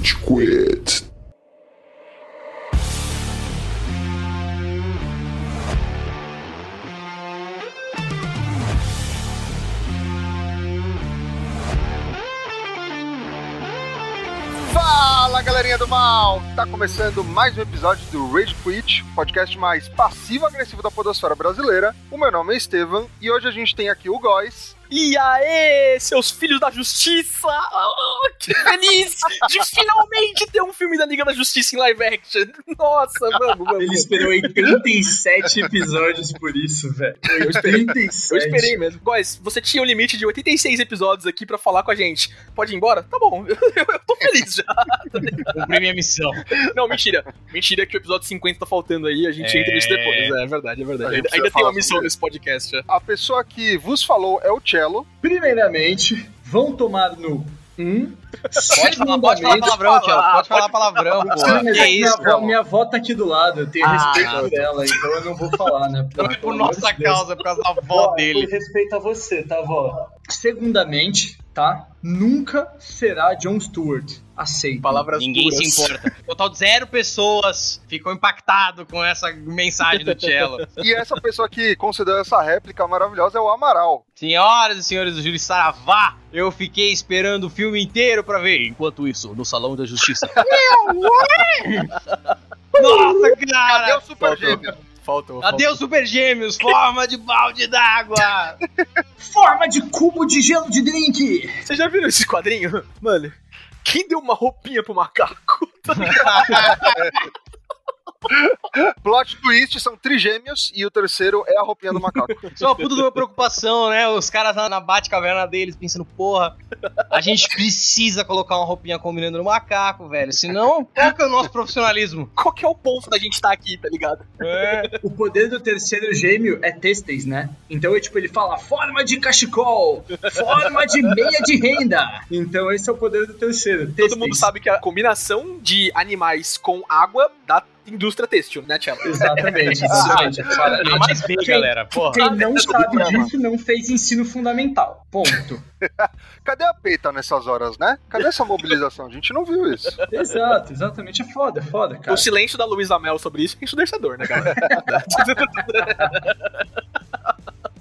Rage Quit. Fala galerinha do mal! Tá começando mais um episódio do Rage Quit, podcast mais passivo-agressivo da podosfera brasileira. O meu nome é Estevam e hoje a gente tem aqui o Góis. E aê, seus filhos da justiça! Ah, que feliz de finalmente ter um filme da Liga da Justiça em live action! Nossa, vamos, vamos. Ele esperou 87 episódios por isso, velho. Eu esperei, 87. eu esperei mesmo. Góis, você tinha um limite de 86 episódios aqui pra falar com a gente. Pode ir embora? Tá bom, eu, eu tô feliz já. Cumpri minha missão. Não, mentira. Mentira que o episódio 50 tá faltando aí, a gente É. entra nisso depois. É, é verdade, é verdade. Ainda, ainda tem uma missão nesse podcast. já. A pessoa que vos falou é o Cello. Primeiramente, vão tomar no. Hum? Pode falar, pode falar palavrão, Thiago. Pode falar palavrão, pô. Sim, mas Que é que minha, isso, avó, minha avó tá aqui do lado, eu tenho Ah, respeito não. por ela, então eu não vou falar, né? Não é por nossa causa, é por causa da avó dele. respeito a você, tá, vó? Segundamente, tá? Nunca será John Stewart. Aceito. Palavras Ninguém se importa. Total de zero pessoas ficou impactado com essa mensagem do Cello. E essa pessoa que concedeu essa réplica maravilhosa é o Amaral. Senhoras e senhores do Júri Saravá, eu fiquei esperando o filme inteiro pra ver. Enquanto isso, no Salão da Justiça. Nossa, Cadê cara! o Super Gêmeo? Falta, Adeus, Super Gêmeos, forma de balde d'água! Forma de cubo de gelo de drink! Você já viram esse quadrinho? Mano, quem deu uma roupinha pro macaco? Plot twist são trigêmeos e o terceiro é a roupinha do macaco. Isso é uma puta de uma preocupação, né? Os caras lá na bate-caverna deles pensando, porra, a gente precisa colocar uma roupinha combinando no macaco, velho. Senão, qual que é o nosso profissionalismo? Qual que é o ponto da gente estar aqui, tá ligado? É. O poder do terceiro gêmeo é têxteis, né? Então, é tipo, ele fala forma de cachecol, forma de meia de renda. Então, esse é o poder do terceiro. Todo têxteis. mundo sabe que a combinação de animais com água dá indústria têxtil, né, Tchela? Exatamente, exatamente. A mais bem, galera. Porra. Quem não sabe disso não fez ensino fundamental. Ponto. Cadê a peita nessas horas, né? Cadê essa mobilização? A gente não viu isso. Exato, exatamente. É foda, é foda, cara. O silêncio da Luísa Mel sobre isso é ensurdecedor, né, cara?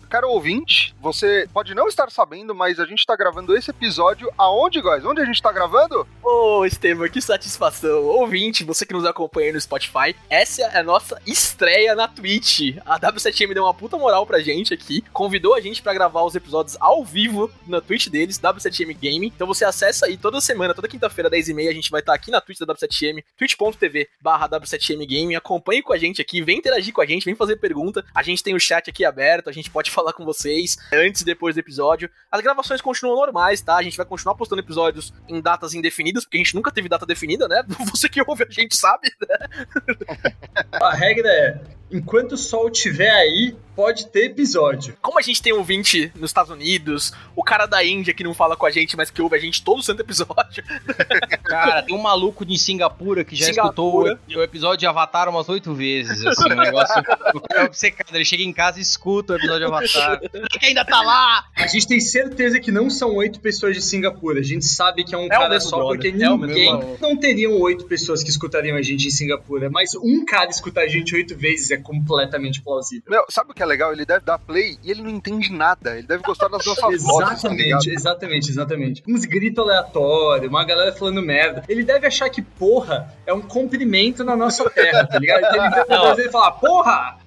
Caro ouvinte, você pode não estar sabendo, mas a gente tá gravando esse episódio aonde, guys? Onde a gente tá gravando? Ô, Estevam, que satisfação. Ouvinte, você que nos acompanha no Spotify, essa é a nossa estreia na Twitch. A W7M deu uma puta moral pra gente aqui, convidou a gente pra gravar os episódios ao vivo na Twitch deles, W7M Game. Então você acessa aí toda semana, toda quinta-feira, 10h30, a gente vai estar aqui na Twitch da W7M, twitch.tv barra W7M Game. Acompanhe com a gente aqui, vem interagir com a gente, vem fazer pergunta. A gente tem o chat aqui aberto, a gente pode falar com vocês antes e depois do episódio. As gravações continuam normais, tá? A gente vai continuar postando episódios em datas indefinidas, porque a gente nunca teve data definida, né? Você que ouve a gente sabe, né? A regra é: enquanto o sol estiver aí, pode ter episódio. Como a gente tem um 20 nos Estados Unidos, o cara da Índia que não fala com a gente, mas que ouve a gente todo santo episódio. Cara, tem um maluco de Singapura que já Singapura. escutou o, o episódio de Avatar umas oito vezes, assim, um negócio... O cara é obcecado, ele chega em casa e escuta o episódio de Avatar. Que ainda tá lá! A gente tem certeza que não são oito pessoas de Singapura. A gente sabe que é um o cara só, brother. porque É ninguém. não teriam oito pessoas que escutariam a gente em Singapura. Mas um cara escutar a gente oito vezes é completamente plausível. Meu, sabe o que é legal? Ele deve dar play e ele não entende nada. Ele deve gostar das nossas vozes. tá ligado? Exatamente, exatamente, exatamente. Uns gritos aleatórios, uma galera falando merda. Ele deve achar que porra é um cumprimento na nossa terra, tá ligado? Então ele Não. coisa e ele fala, porra!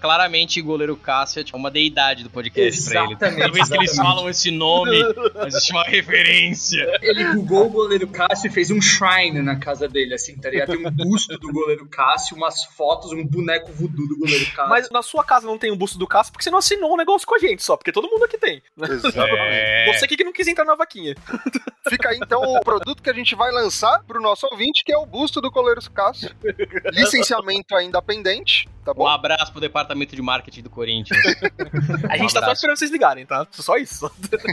Claramente, o goleiro Cássio é tipo, uma deidade do podcast pra ele. Exatamente, Toda vez que eles exatamente. falam esse nome, existe uma referência. Ele googou o goleiro Cássio e fez um shrine na casa dele, assim, tá ligado? Tem um busto do goleiro Cássio, umas fotos, um boneco voodoo do goleiro Cássio. Mas na sua casa não tem um busto do Cássio porque você não assinou um negócio com a gente só, porque todo mundo aqui tem. Exatamente. É. Você aqui que não quis entrar na vaquinha. Fica aí então o produto que a gente vai lançar pro nosso ouvinte, que é o busto do Coleiros Cássio. Licenciamento ainda pendente. Tá Um bom? abraço pro departamento de marketing do Corinthians. A gente tá só esperando vocês ligarem, tá? Só isso.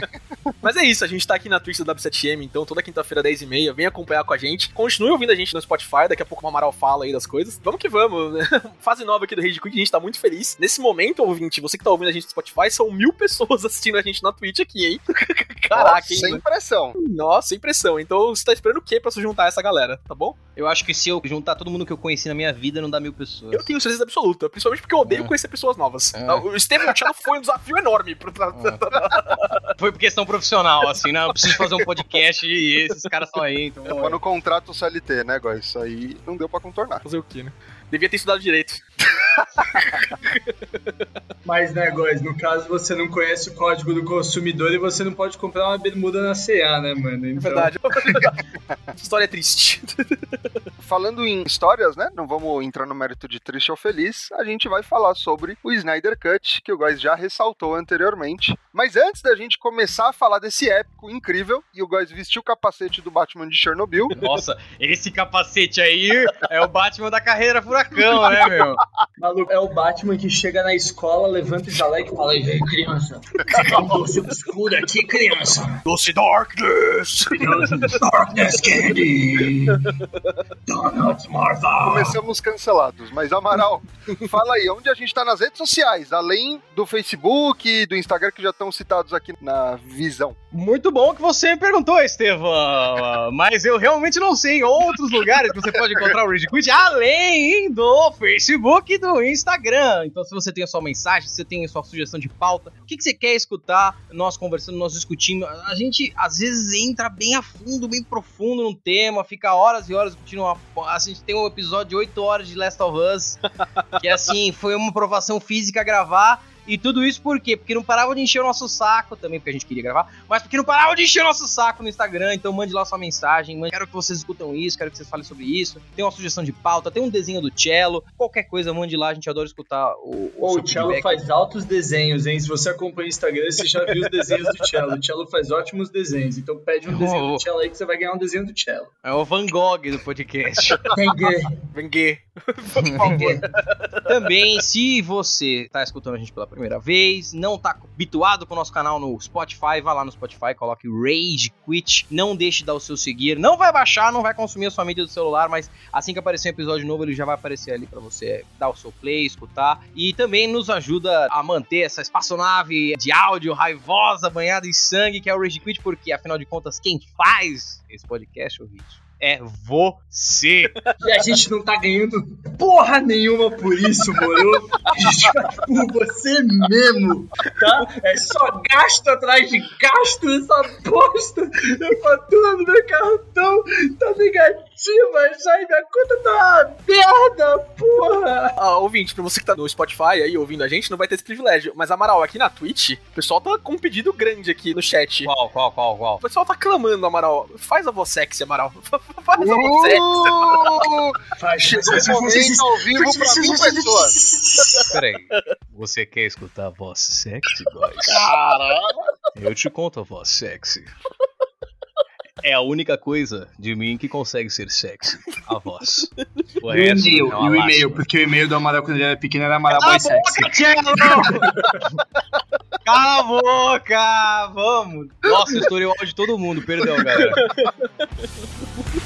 Mas é isso, a gente tá aqui na Twitch da W7M, então toda quinta-feira, 10h30, vem acompanhar com a gente. Continue ouvindo a gente no Spotify, daqui a pouco o Amaral fala aí das coisas. Vamos que vamos, né? Fase nova aqui do Rage Quit, a gente tá muito feliz. Nesse momento, ouvinte, você que tá ouvindo a gente no Spotify, são mil pessoas assistindo a gente na Twitch aqui, hein? Caraca, hein? Sem pressão. Nossa, impressão. Então você tá esperando o quê pra se juntar a essa galera, tá bom? Eu acho que se eu juntar todo mundo que eu conheci na minha vida, não dá mil pessoas. Eu tenho certeza absoluta, principalmente porque eu odeio É. conhecer pessoas novas. É. O Estevam Tchano foi um desafio enorme. Pra... Foi por questão profissional, assim, né? Eu preciso fazer um podcast e esses caras estão aí, então. Tava no contrato CLT, né, guys? Isso aí não deu pra contornar. Fazer o quê, né? Devia ter estudado direito. Mas, né, guys, no caso você não conhece o código do consumidor e você não pode comprar uma bermuda na CA, né, mano? É Então, verdade. Essa história é triste. Falando em histórias, né? Não vamos entrar no mérito de triste ou feliz. A gente vai falar sobre o Snyder Cut, que o Góis já ressaltou anteriormente. Mas antes da gente começar a falar desse épico incrível, e o Góis vestiu o capacete do Batman de Chernobyl, Nossa, esse capacete aí é o Batman da carreira furacão, né, meu? Maluco, é o Batman que chega na escola, levanta o jaleco e fala: Ei, criança, você doce obscuro aqui, criança. Doce Darkness! Darkness Candy. Donuts, Martha. começamos cancelados. Mas, Amaral, fala aí, onde a gente tá nas redes sociais, além do Facebook e do Instagram que já estão citados aqui na visão. Muito bom que você me perguntou, Estevão. Mas eu realmente não sei outros lugares que você pode encontrar o Rage Quit além do Facebook e do Instagram. Então, se você tem a sua mensagem, se você tem a sua sugestão de pauta, o que, que você quer escutar, nós conversando, nós discutindo. A gente às vezes entra bem a fundo, bem profundo num tema, fica horas e horas discutindo uma. A gente tem um episódio de 8 horas de Last of Us, que assim, foi uma provação física gravar. E tudo isso por quê? Porque não parava de encher o nosso saco, também porque a gente queria gravar, mas porque não parava de encher o nosso saco no Instagram. Então mande lá sua mensagem, mande, quero que vocês escutam isso, quero que vocês falem sobre isso. Tem uma sugestão de pauta, tem um desenho do cello, qualquer coisa, mande lá, a gente adora escutar o, Pô, seu o Cello faz altos desenhos, hein? Se você acompanha o Instagram, você já viu os desenhos do Cello. O Cello faz ótimos desenhos. Então pede um desenho Oh. do Cello aí que você vai ganhar um desenho do Cello. É o Van Gogh do podcast. Vengue. Também, se você tá escutando a gente pela primeira vez, não tá habituado com o nosso canal no Spotify, vá lá no Spotify, coloque Rage Quit, não deixe de dar o seu seguir, não vai baixar, não vai consumir a sua mídia do celular, mas assim que aparecer um episódio novo, ele já vai aparecer ali pra você dar o seu play, escutar, e também nos ajuda a manter essa espaçonave de áudio raivosa, banhada em sangue, que é o Rage Quit, porque afinal de contas, quem faz esse podcast, ouvinte, é você. E a gente não tá ganhando porra nenhuma por isso, moro? A gente faz por você mesmo, tá? É só gasto atrás de gasto, essa bosta. A fatura do meu cartão tá negativa já e minha conta tá uma merda, porra. Ah, ouvinte, pra você que tá no Spotify aí ouvindo a gente, não vai ter esse privilégio. Mas, Amaral, aqui na Twitch, o pessoal tá com um pedido grande aqui no chat. Qual, qual, qual, qual? O pessoal tá clamando, Amaral. Faz a voz sexy, Amaral. Faz a voz sexy. Faz, Chegou o momento ao vivo pra mil pessoas. Peraí, você quer escutar a voz sexy, boys? Caralho! Eu te conto a voz sexy. É a única coisa de mim que consegue ser sexy. A voz. O E e-mail, é e o e-mail, lástima. porque o e-mail do Amaral quando ele era pequeno era Amaral Cala Boy a Sexy. boca, Cello! Cala a boca! Vamos! Nossa, eu estourei o áudio de todo mundo, perdão, galera.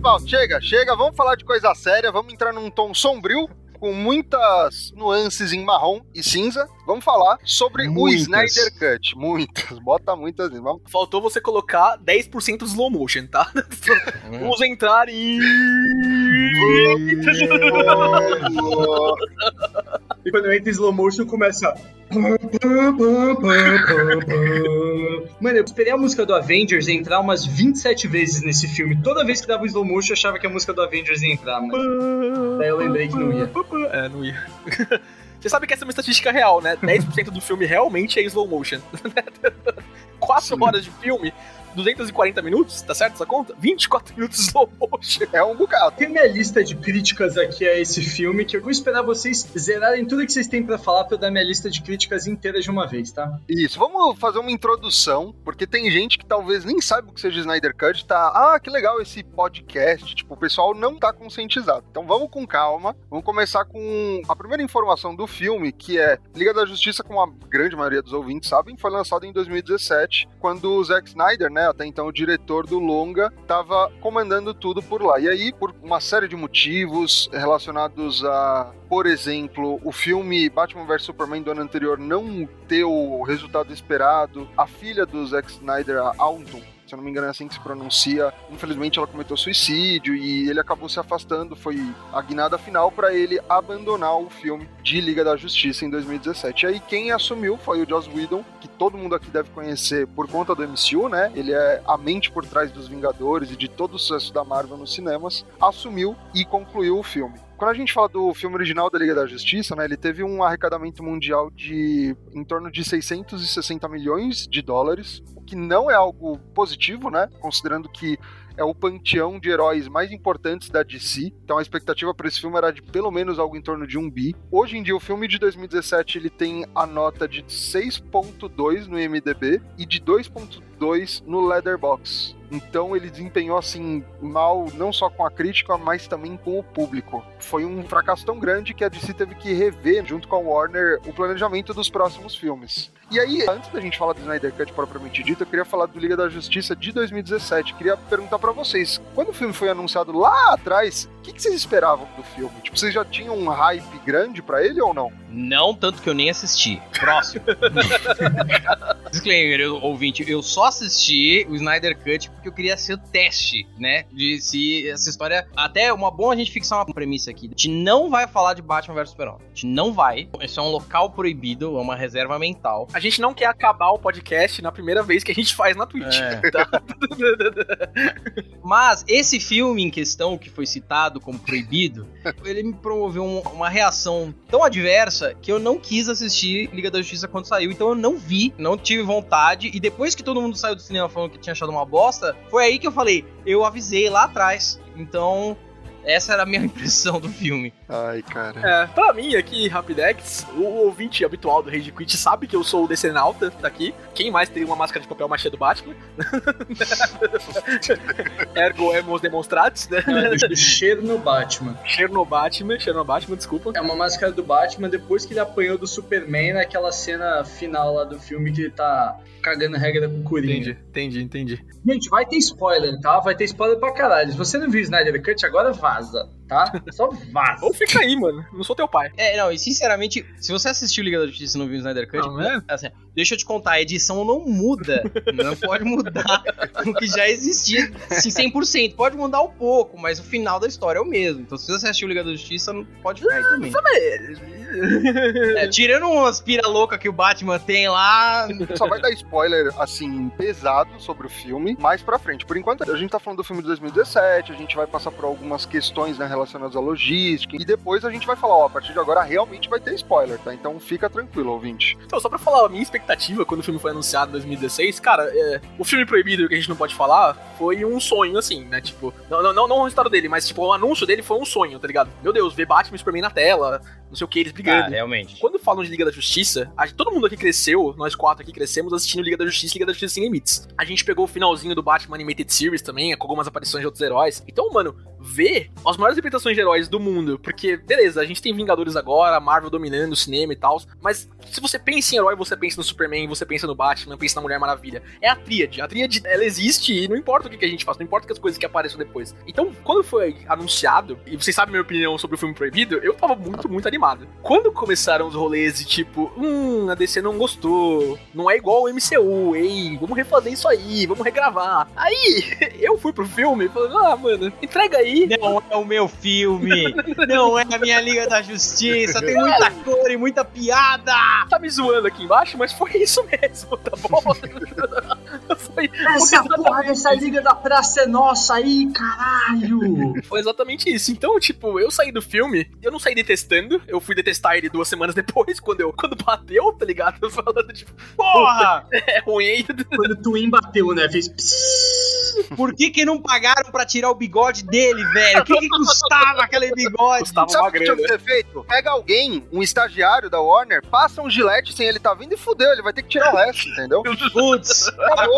Papai, chega, chega, vamos falar de coisa séria, vamos entrar num tom sombrio, com muitas nuances em marrom e cinza. Vamos falar sobre Muitas. o Snyder Cut. Muitas, bota muitas. Vamos... Faltou você colocar 10% do slow motion, tá? Vamos entrar em. E quando entra em slow motion, começa. Mano, eu esperei a música do Avengers entrar umas 27 vezes nesse filme. Toda vez que dava um slow motion, eu achava que a música do Avengers ia entrar, mano. Daí eu lembrei que não ia. É, não ia. Você sabe que essa é uma estatística real, né? 10% do filme realmente é slow motion. 4 Sim. horas de filme, 240 minutos, tá certo essa conta? 24 minutos de slow motion. É um bocado. Tem minha lista de críticas aqui a esse filme, que eu vou esperar vocês zerarem tudo que vocês têm pra falar pra eu dar minha lista de críticas inteira de uma vez, tá? Isso, vamos fazer uma introdução, porque tem gente que talvez nem saiba o que seja Snyder Cut, tá? Ah, que legal esse podcast. Tipo, o pessoal não tá conscientizado. Então vamos com calma. Vamos começar com a primeira informação do filme, que é Liga da Justiça, como a grande maioria dos ouvintes sabem, foi lançado em 2017, quando o Zack Snyder, né, até então o diretor do longa, tava comandando tudo por lá. E aí, por uma série de motivos relacionados a, por exemplo, o filme Batman vs Superman do ano anterior não ter o resultado esperado, a filha do Zack Snyder, a Alton, se eu não me engano é assim que se pronuncia. Infelizmente ela cometeu suicídio e ele acabou se afastando. Foi a guinada final para ele abandonar o filme de Liga da Justiça em 2017. E aí quem assumiu foi o Joss Whedon, que todo mundo aqui deve conhecer por conta do MCU, né? Ele é a mente por trás dos Vingadores e de todo o sucesso da Marvel nos cinemas. Assumiu e concluiu o filme. Quando a gente fala do filme original da Liga da Justiça, né, ele teve um arrecadamento mundial de em torno de 660 milhões de dólares, o que não é algo positivo, né, considerando que é o panteão de heróis mais importantes da DC. Então a expectativa para esse filme era de pelo menos algo em torno de um bi. Hoje em dia o filme de 2017 ele tem a nota de 6.2 no IMDb e de 2.2 no Leatherbox. Então ele desempenhou assim mal não só com a crítica, mas também com o público. Foi um fracasso tão grande que a DC teve que rever junto com a Warner o planejamento dos próximos filmes. E aí, antes da gente falar do Snyder Cut propriamente dito, eu queria falar do Liga da Justiça de 2017. Queria perguntar para vocês, quando o filme foi anunciado lá atrás, o que, que, vocês esperavam do filme? Tipo, vocês já tinham um hype grande para ele ou não? Não, tanto que eu nem assisti. Próximo. Disclaimer, eu, ouvinte, eu só assisti o Snyder Cut porque eu queria ser o teste, né? De se essa história. Até uma boa a gente fixar uma premissa aqui. A gente não vai falar de Batman vs Superman. A gente não vai. Isso é um local proibido, é uma reserva mental. A gente não quer acabar o podcast na primeira vez que a gente faz na Twitch. É. Tá? Mas esse filme em questão que foi citado como proibido, ele me promoveu um, uma reação tão adversa que eu não quis assistir Liga da Justiça quando saiu. Então eu não vi, não tive vontade. E depois que todo mundo saiu do cinema falando que tinha achado uma bosta, foi aí que eu falei, eu avisei lá atrás. Então, essa era a minha impressão do filme. Ai, cara. É, pra mim aqui, Rapidex, o ouvinte habitual do Rage Quit sabe que eu sou o decenalta daqui. Quem mais teria uma máscara de papel machê do Batman? Ergo emos demonstrados, né? É, cheiro no Batman. Cheiro no Batman, cheiro no Batman, desculpa. É uma máscara do Batman depois que ele apanhou do Superman naquela cena final lá do filme que ele tá cagando regra com o Coringa. Entendi, entendi, entendi. Gente, vai ter spoiler, tá? Vai ter spoiler pra caralho. Se você não viu Snyder Cut, agora vaza, tá? Só vaza. Ou fica aí, mano. Não sou teu pai. É, não, e sinceramente, se você assistiu Liga da Justiça e não viu Snyder Cut, não, é? assim, deixa eu te contar, a edição não muda. não pode mudar o que já existia assim, 100%. Pode mudar um pouco, mas o final da história é o mesmo. Então se você assistiu Liga da Justiça, pode ficar aí também. É, tirando umas pira louca que o Batman tem lá. Só vai dar spoiler, assim, pesado sobre o filme mais pra frente. Por enquanto, a gente tá falando do filme de 2017, a gente vai passar por algumas questões né, relacionadas à logística, e depois a gente vai falar, ó, a partir de agora realmente vai ter spoiler, tá? Então fica tranquilo, ouvinte. Então, só pra falar a minha expectativa quando o filme foi anunciado em 2016, cara, é, o filme proibido que a gente não pode falar foi um sonho, assim, né? Tipo, não, não, não, não o resultado dele, mas tipo, o anúncio dele foi um sonho, tá ligado? Meu Deus, ver Batman e Superman na tela, não sei o que, eles brigando. Ah, realmente. Quando falam de Liga da Justiça, a, todo mundo aqui cresceu, nós quatro aqui crescemos assistindo Liga da Justiça e Liga da Justiça Sem Limites. A gente pegou o finalzinho do Batman Animated Series também, com algumas aparições de outros heróis. Então, mano, ver as maiores representações de heróis do mundo, porque, beleza, a gente tem Vingadores agora, Marvel dominando o cinema e tal, mas se você pensa em herói, você pensa no Superman, você pensa no Batman, pensa na Mulher Maravilha. É a tríade. A tríade, ela existe e não importa o que, a gente faz, não importa que as coisas que apareçam depois. Então, quando foi anunciado, e vocês sabem minha opinião sobre o filme proibido, eu tava muito, muito animado. Quando começaram os rolês de tipo, hum, a DC não gostou, não é igual o MCU, ei, vamos refazer isso aí, vamos regravar. Aí, eu fui pro filme e falei, ah, mano, entrega aí. Não é o meu filme, não é a minha Liga da Justiça, tem muita cor e muita piada. Tá me zoando aqui embaixo, mas foi isso mesmo, tá bom? Essa porra dessa liga da praça é nossa aí, caralho! Foi exatamente isso. Então, tipo, eu saí do filme, eu não saí detestando, eu fui detestar ele duas semanas depois, quando eu quando bateu, tá ligado? Falando, tipo, Porra! é ruim aí. Quando o Twin bateu, né? Fez. Por que que não pagaram pra tirar o bigode dele, velho? O que que custava aquele bigode? Custava Sabe uma que tinha grana. que ter feito? Pega alguém, um estagiário da Warner, passa um gilete sem ele tá vindo e fudeu, ele vai ter que tirar o resto, entendeu? Putz,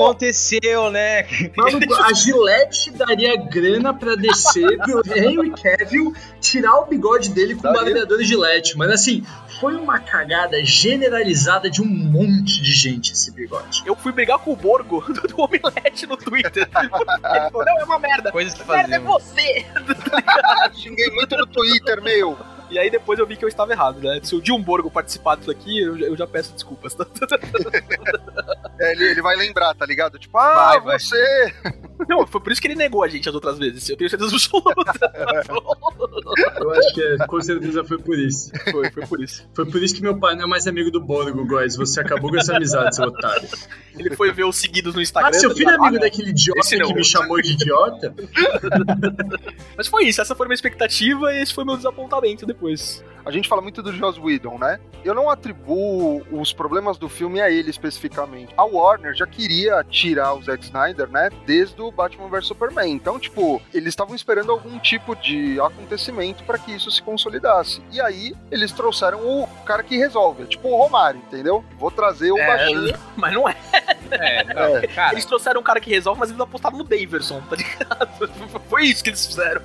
aconteceu, né? Maluco, a Gillette daria grana pra descer pro Henry Cavill tirar o bigode dele com o Daria. barbeador Gillette. Mas assim, foi uma cagada generalizada de um monte de gente esse bigode. Eu fui brigar com o Borgo do, do Omelete no Twitter. Ele falou, não, é uma merda. Coisas que Merda é você! Xinguei muito no Twitter, meu. E aí depois eu vi que eu estava errado, né? Se o Dilm Borgo participar disso aqui, eu, já- eu já peço desculpas. É, ele, ele vai lembrar, tá ligado? Tipo, ah, Vai, vai. você. Não, foi por isso que ele negou a gente as outras vezes. Eu tenho certeza absoluta. Eu acho que é, com certeza foi por isso. foi, foi por isso. Foi por isso que meu pai não é mais amigo do Borgo, Góis. Você acabou com essa amizade, seu otário. Ele foi ver os seguidos no Instagram. Ah, seu tá filho é amigo Ah, daquele idiota que me chamou de idiota? Mas foi isso, essa foi a minha expectativa e esse foi meu desapontamento depois. was A gente fala muito do Joss Whedon, né? Eu não atribuo os problemas do filme a ele especificamente. A Warner já queria tirar o Zack Snyder, né? Desde o Batman vs Superman. Então, tipo, eles estavam esperando algum tipo de acontecimento para que isso se consolidasse. E aí, eles trouxeram o cara que resolve. É tipo o Romário, entendeu? Vou trazer o É, baixinho. Mas não é. É, não, cara. Eles trouxeram um cara que resolve, mas eles apostaram no Daverson, tá ligado? Foi isso que eles fizeram.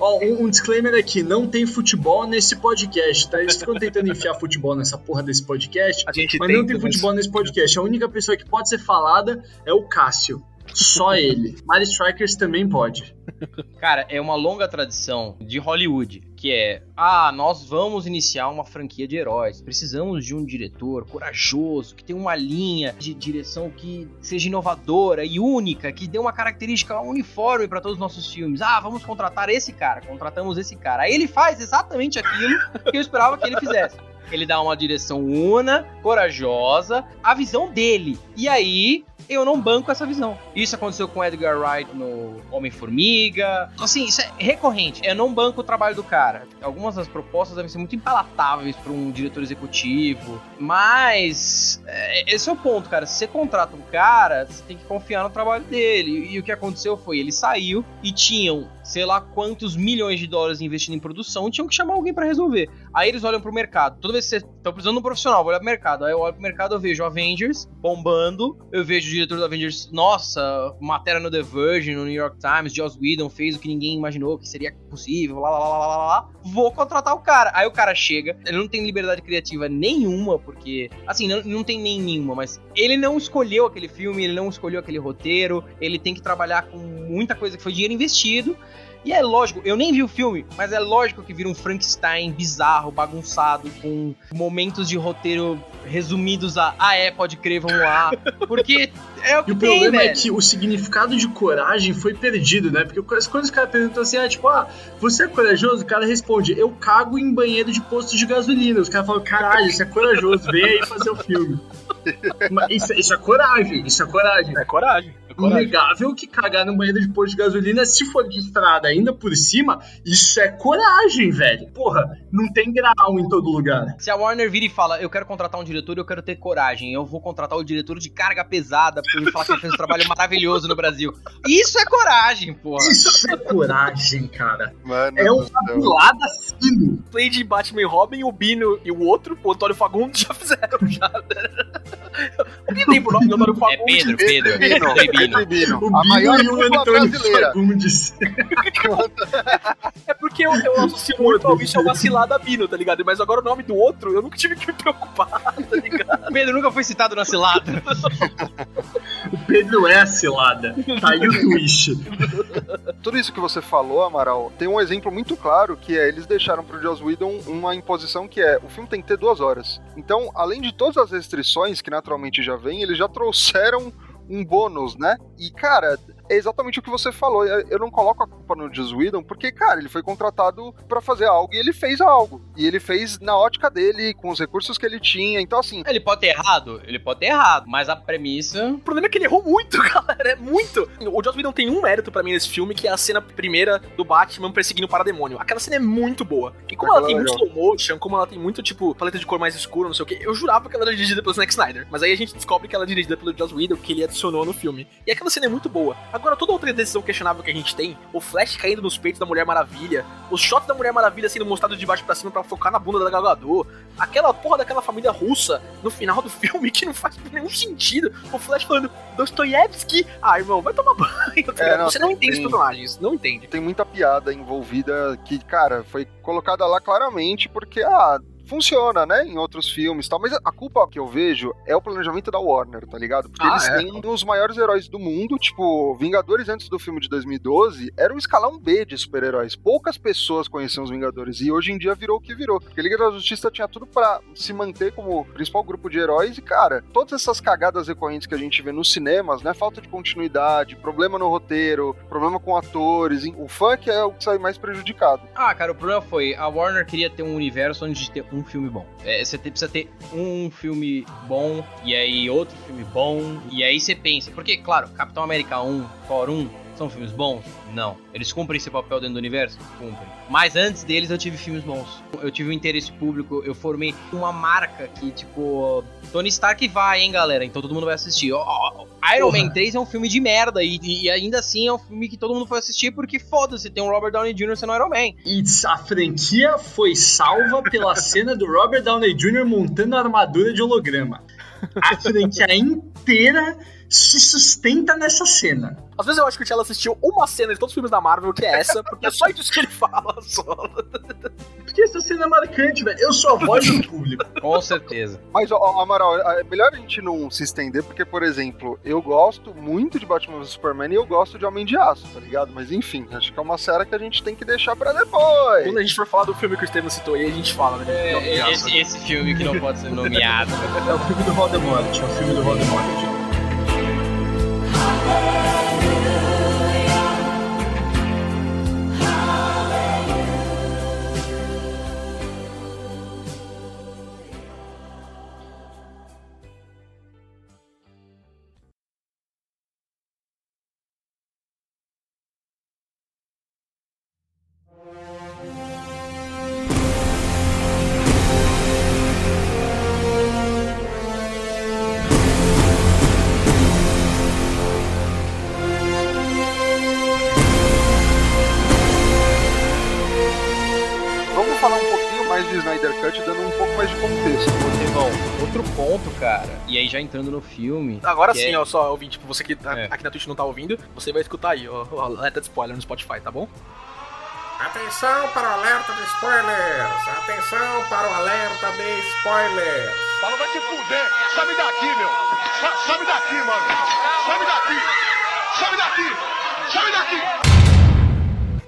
Ó, um, um disclaimer aqui: não tem futebol nesse podcast, tá? Eles ficam tentando enfiar futebol nessa porra desse podcast. A gente Mas não tem futebol nesse podcast. A única pessoa que pode ser falada é o Cássio. Só ele. Mario Strikers também pode. Cara, é uma longa tradição de Hollywood, que é, ah, nós vamos iniciar uma franquia de heróis. Precisamos de um diretor corajoso, que tenha uma linha de direção que seja inovadora e única, que dê uma característica uniforme para todos os nossos filmes. Ah, vamos contratar esse cara, contratamos esse cara. Aí ele faz exatamente aquilo que eu esperava que ele fizesse. Ele dá uma direção una, corajosa, a visão dele. E aí, eu não banco essa visão. Isso aconteceu com Edgar Wright no Homem-Formiga. Assim, isso é recorrente. Eu não banco o trabalho do cara. Algumas das propostas devem ser muito impalatáveis para um diretor executivo. Mas, é, esse é o ponto, cara. Se você contrata um cara, você tem que confiar no trabalho dele. E o que aconteceu foi, ele saiu e tinham, sei lá quantos milhões de dólares investindo em produção, tinham que chamar alguém para resolver. Aí eles olham pro mercado. Toda vez que vocês estão precisando de um profissional, vou olhar pro mercado. Aí eu olho pro mercado, eu vejo Avengers bombando. Eu vejo o diretor do Avengers, nossa, matéria no The Verge, no New York Times, Joss Whedon fez o que ninguém imaginou que seria possível, lá, lá, lá, lá, lá. Vou contratar o cara. Aí o cara chega, ele não tem liberdade criativa nenhuma, porque, assim, não, não tem nem nenhuma, mas ele não escolheu aquele filme, ele não escolheu aquele roteiro, ele tem que trabalhar com muita coisa que foi dinheiro investido. E é lógico, eu nem vi o filme, mas é lógico que vira um Frankenstein bizarro, bagunçado, com momentos de roteiro resumidos a ah é, pode crer, vamos lá. Porque é o que E o tem, problema é velho. que o significado de coragem foi perdido, né? Porque as coisas que o cara perguntou assim, ah, tipo, ah, você é corajoso? O cara responde, eu cago em banheiro de posto de gasolina. Os caras falam, caralho, isso é corajoso, vem aí fazer o filme. Mas isso, isso é coragem, isso é coragem. É coragem. É. Inegável que cagar no banheiro de posto de gasolina, se for de estrada ainda por cima, isso é coragem, velho. Porra, não tem grau em todo lugar. Se a Warner vira e fala, eu quero contratar um diretor, eu quero ter coragem, eu vou contratar o diretor de carga pesada pra ele falar que ele fez um trabalho maravilhoso no Brasil. Isso é coragem, porra. Isso é coragem, cara. Mano, É uma céu. pulada fino. Play de Batman e Robin, o Bino e o outro, o Antônio Fagundes, já fizeram. Já. Alguém lembra o nome do Antônio É Fagundes? Pedro, Pedro, Pedro Bino. Pedro Bino. O A maior Bino e o Antônio brasileira. Fagundes. É porque eu, eu associo muito ao bicho uma cilada Bino, tá ligado? Mas agora o nome do outro, eu nunca tive que me preocupar, tá ligado? Pedro nunca foi citado na cilada. O Pedro é a cilada. Tá aí o twist. Tudo isso que você falou, Amaral, tem um exemplo muito claro que é eles deixaram pro Joss Whedon uma imposição que é o filme tem que ter duas horas. Então, além de todas as restrições que naturalmente já vem, eles já trouxeram um bônus, né? E, cara, é exatamente o que você falou. Eu não coloco a culpa no Joss Whedon, porque, cara, ele foi contratado para fazer algo e ele fez algo. E ele fez na ótica dele, com os recursos que ele tinha. Então, assim. Ele pode ter errado? Ele pode ter errado, mas a premissa. O problema é que ele errou muito, galera. É muito. O Joss Whedon tem um mérito para mim nesse filme, que é a cena primeira do Batman perseguindo o parademônio. Aquela cena é muito boa. E como ela tem muito slow motion, como ela tem muito, tipo, paleta de cor mais escura, não sei o que, eu jurava que ela era dirigida pelo Zack Snyder. Mas aí a gente descobre que ela é dirigida pelo Joss Whedon, que ele adicionou no filme. E aquela cena é muito boa. Agora, toda outra decisão questionável que a gente tem, o Flash caindo nos peitos da Mulher Maravilha, os shots da Mulher Maravilha sendo mostrados de baixo para cima para focar na bunda da Galgador, aquela porra daquela família russa no final do filme que não faz nenhum sentido. O Flash falando Dostoiévski, ah, irmão, vai tomar banho. Tá é, não, Você não entende tem, os personagens, não entende. Tem muita piada envolvida que, cara, foi colocada lá claramente porque, ah, funciona, né, em outros filmes e tal, mas a culpa que eu vejo é o planejamento da Warner, tá ligado? Porque ah, eles é? têm os maiores heróis do mundo, tipo, Vingadores antes do filme de 2012 era um escalão B de super-heróis. Poucas pessoas conheciam os Vingadores e hoje em dia virou o que virou. Porque a Liga da Justiça tinha tudo para se manter como principal grupo de heróis e, cara, todas essas cagadas recorrentes que a gente vê nos cinemas, né, falta de continuidade, problema no roteiro, problema com atores, o que é o que sai mais prejudicado. Ah, cara, o problema foi a Warner queria ter um universo onde ter um filme bom. É, você precisa ter um filme bom, e aí outro filme bom, e aí você pensa. Porque, claro, Capitão América 1, Thor 1, são filmes bons? Não. Eles cumprem esse papel dentro do universo? Cumprem. Mas antes deles eu tive filmes bons. Eu tive um interesse público, eu formei uma marca que, tipo, Tony Stark vai, hein, galera? Então todo mundo vai assistir. Oh, Iron Porra. Man 3 é um filme de merda e, e, ainda assim é um filme que todo mundo foi assistir porque foda-se, tem um Robert Downey Jr. sendo Iron Man. E a franquia foi salva pela cena do Robert Downey Jr. montando a armadura de holograma. A franquia inteira se sustenta nessa cena. Às vezes eu acho que o Tchela assistiu uma cena de todos os filmes da Marvel, que é essa, porque é só isso que ele fala só. Porque essa cena é marcante, velho. Eu sou a voz do público. Com certeza. Mas, ó, Amaral, é melhor a gente não se estender, porque, por exemplo, eu gosto muito de Batman vs Superman e eu gosto de Homem de Aço, tá ligado? Mas enfim, acho que é uma série que a gente tem que deixar pra depois. Quando a gente for falar do filme que o Estevam citou aí, a gente fala, né? É, esse, esse filme que não pode ser nomeado. é o filme do Voldemort, é o filme do Voldemort. world. Já entrando no filme. Agora sim, é... ó, só ouvinte, tipo, você que tá é. aqui na Twitch não tá ouvindo, você vai escutar aí, ó, o alerta de spoiler no Spotify, tá bom? Atenção para o alerta de spoilers! Atenção para o alerta de spoilers! Fala, vai te fuder! Sabe daqui, meu! Sabe daqui, mano! Sabe daqui! Sabe daqui! Sabe daqui!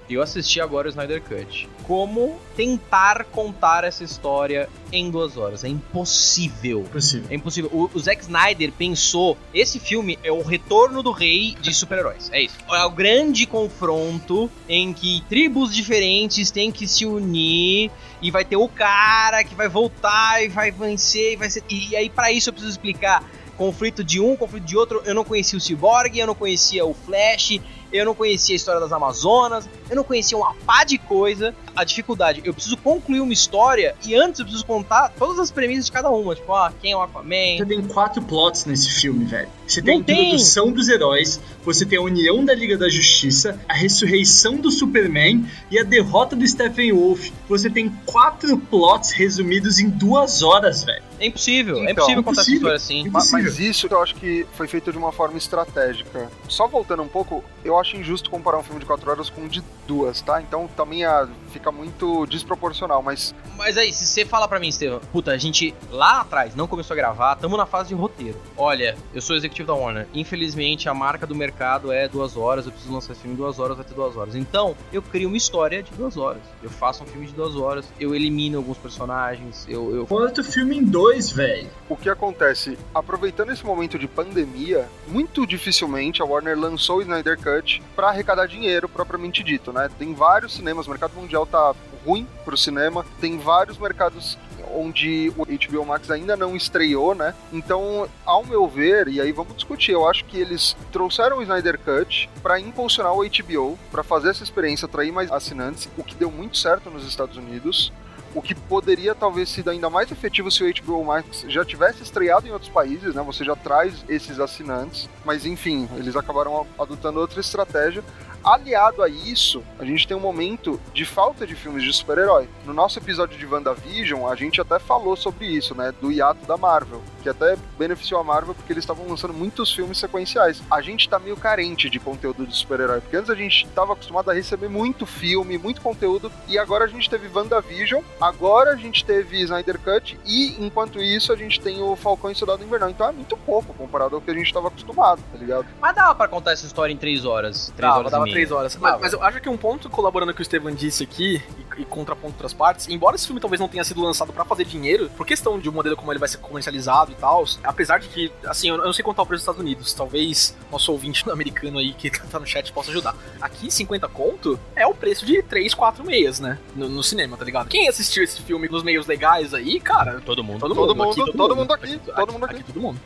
Eu assisti agora o Snyder Cut. Como tentar contar essa história em duas horas? É impossível. Impossível. É impossível. O, o Zack Snyder pensou: esse filme é o retorno do rei de super-heróis. É isso. É o grande confronto em que tribos diferentes têm que se unir e vai ter o cara que vai voltar e vai vencer e vai ser. E aí, para isso, eu preciso explicar conflito de um, conflito de outro. Eu não conhecia o Cyborg, eu não conhecia o Flash, eu não conhecia a história das Amazonas, eu não conhecia uma pá de coisa. A dificuldade, eu preciso concluir uma história e antes eu preciso contar todas as premissas de cada uma. Tipo, ah, quem é o Aquaman? Você tem quatro plots nesse filme, velho. Você tem não a introdução tem. dos heróis, você tem a união da Liga da Justiça, a ressurreição do Superman e a derrota do Stephen Wolf. Você tem quatro plots resumidos em duas horas, velho. É impossível, então, é impossível contar impossível, essa história assim. Mas, mas isso eu acho que foi feito de uma forma estratégica. Só voltando um pouco, eu acho injusto comparar um filme de 4 horas com um de duas, tá? Então também a, fica muito desproporcional, mas Mas aí, se você falar pra mim, Estevam, puta, a gente lá atrás não começou a gravar, tamo na fase de roteiro. Olha, eu sou executivo da Warner. Infelizmente, a marca do mercado é duas horas, eu preciso lançar esse filme em duas horas, vai ter duas horas. Então, eu crio uma história de duas horas. Eu faço um filme de duas horas, eu elimino alguns personagens, eu. eu... Bota o filme em dois, velho. o que acontece? Aproveitando esse momento de pandemia, muito dificilmente a Warner lançou o Snyder Cut pra arrecadar dinheiro propriamente dito, né? Tem vários cinemas, o mercado mundial tá ruim pro cinema, tem vários mercados onde o HBO Max ainda não estreou, né? Então, ao meu ver, e aí vamos discutir, eu acho que eles trouxeram o Snyder Cut pra impulsionar o HBO, pra fazer essa experiência, atrair mais assinantes, o que deu muito certo nos Estados Unidos. O que poderia talvez sido ainda mais efetivo se o HBO Max já tivesse estreado em outros países, né? Você já traz esses assinantes, mas enfim, eles acabaram adotando outra estratégia. Aliado a isso, a gente tem um momento de falta de filmes de super-herói. No nosso episódio de WandaVision, a gente até falou sobre isso, né? Do hiato da Marvel, que até beneficiou a Marvel porque eles estavam lançando muitos filmes sequenciais. A gente tá meio carente de conteúdo de super-herói, porque antes a gente tava acostumado a receber muito filme, muito conteúdo, e agora a gente teve WandaVision, agora a gente teve Snyder Cut, e enquanto isso a gente tem o Falcão e Soldado Invernal. Então é muito pouco comparado ao que a gente tava acostumado, tá ligado? Mas dava pra contar essa história em três horas. Três Dava, horas dava e meia. Três horas. Mas, mas eu acho que um ponto colaborando com o que o Estevam disse aqui, e, e contraponto outras partes, embora esse filme talvez não tenha sido lançado pra fazer dinheiro, por questão de um modelo como ele vai ser comercializado e tal, apesar de que, assim, eu eu não sei quanto é o preço dos Estados Unidos, talvez nosso ouvinte americano aí que tá no chat possa ajudar. Aqui, 50 conto é o preço de 3, 4 meias, né? No, no cinema, tá ligado? Quem assistiu esse filme nos meios legais aí, cara. Todo mundo. Todo, Todo mundo, mundo, aqui, todo mundo aqui, todo mundo aqui. todo mundo.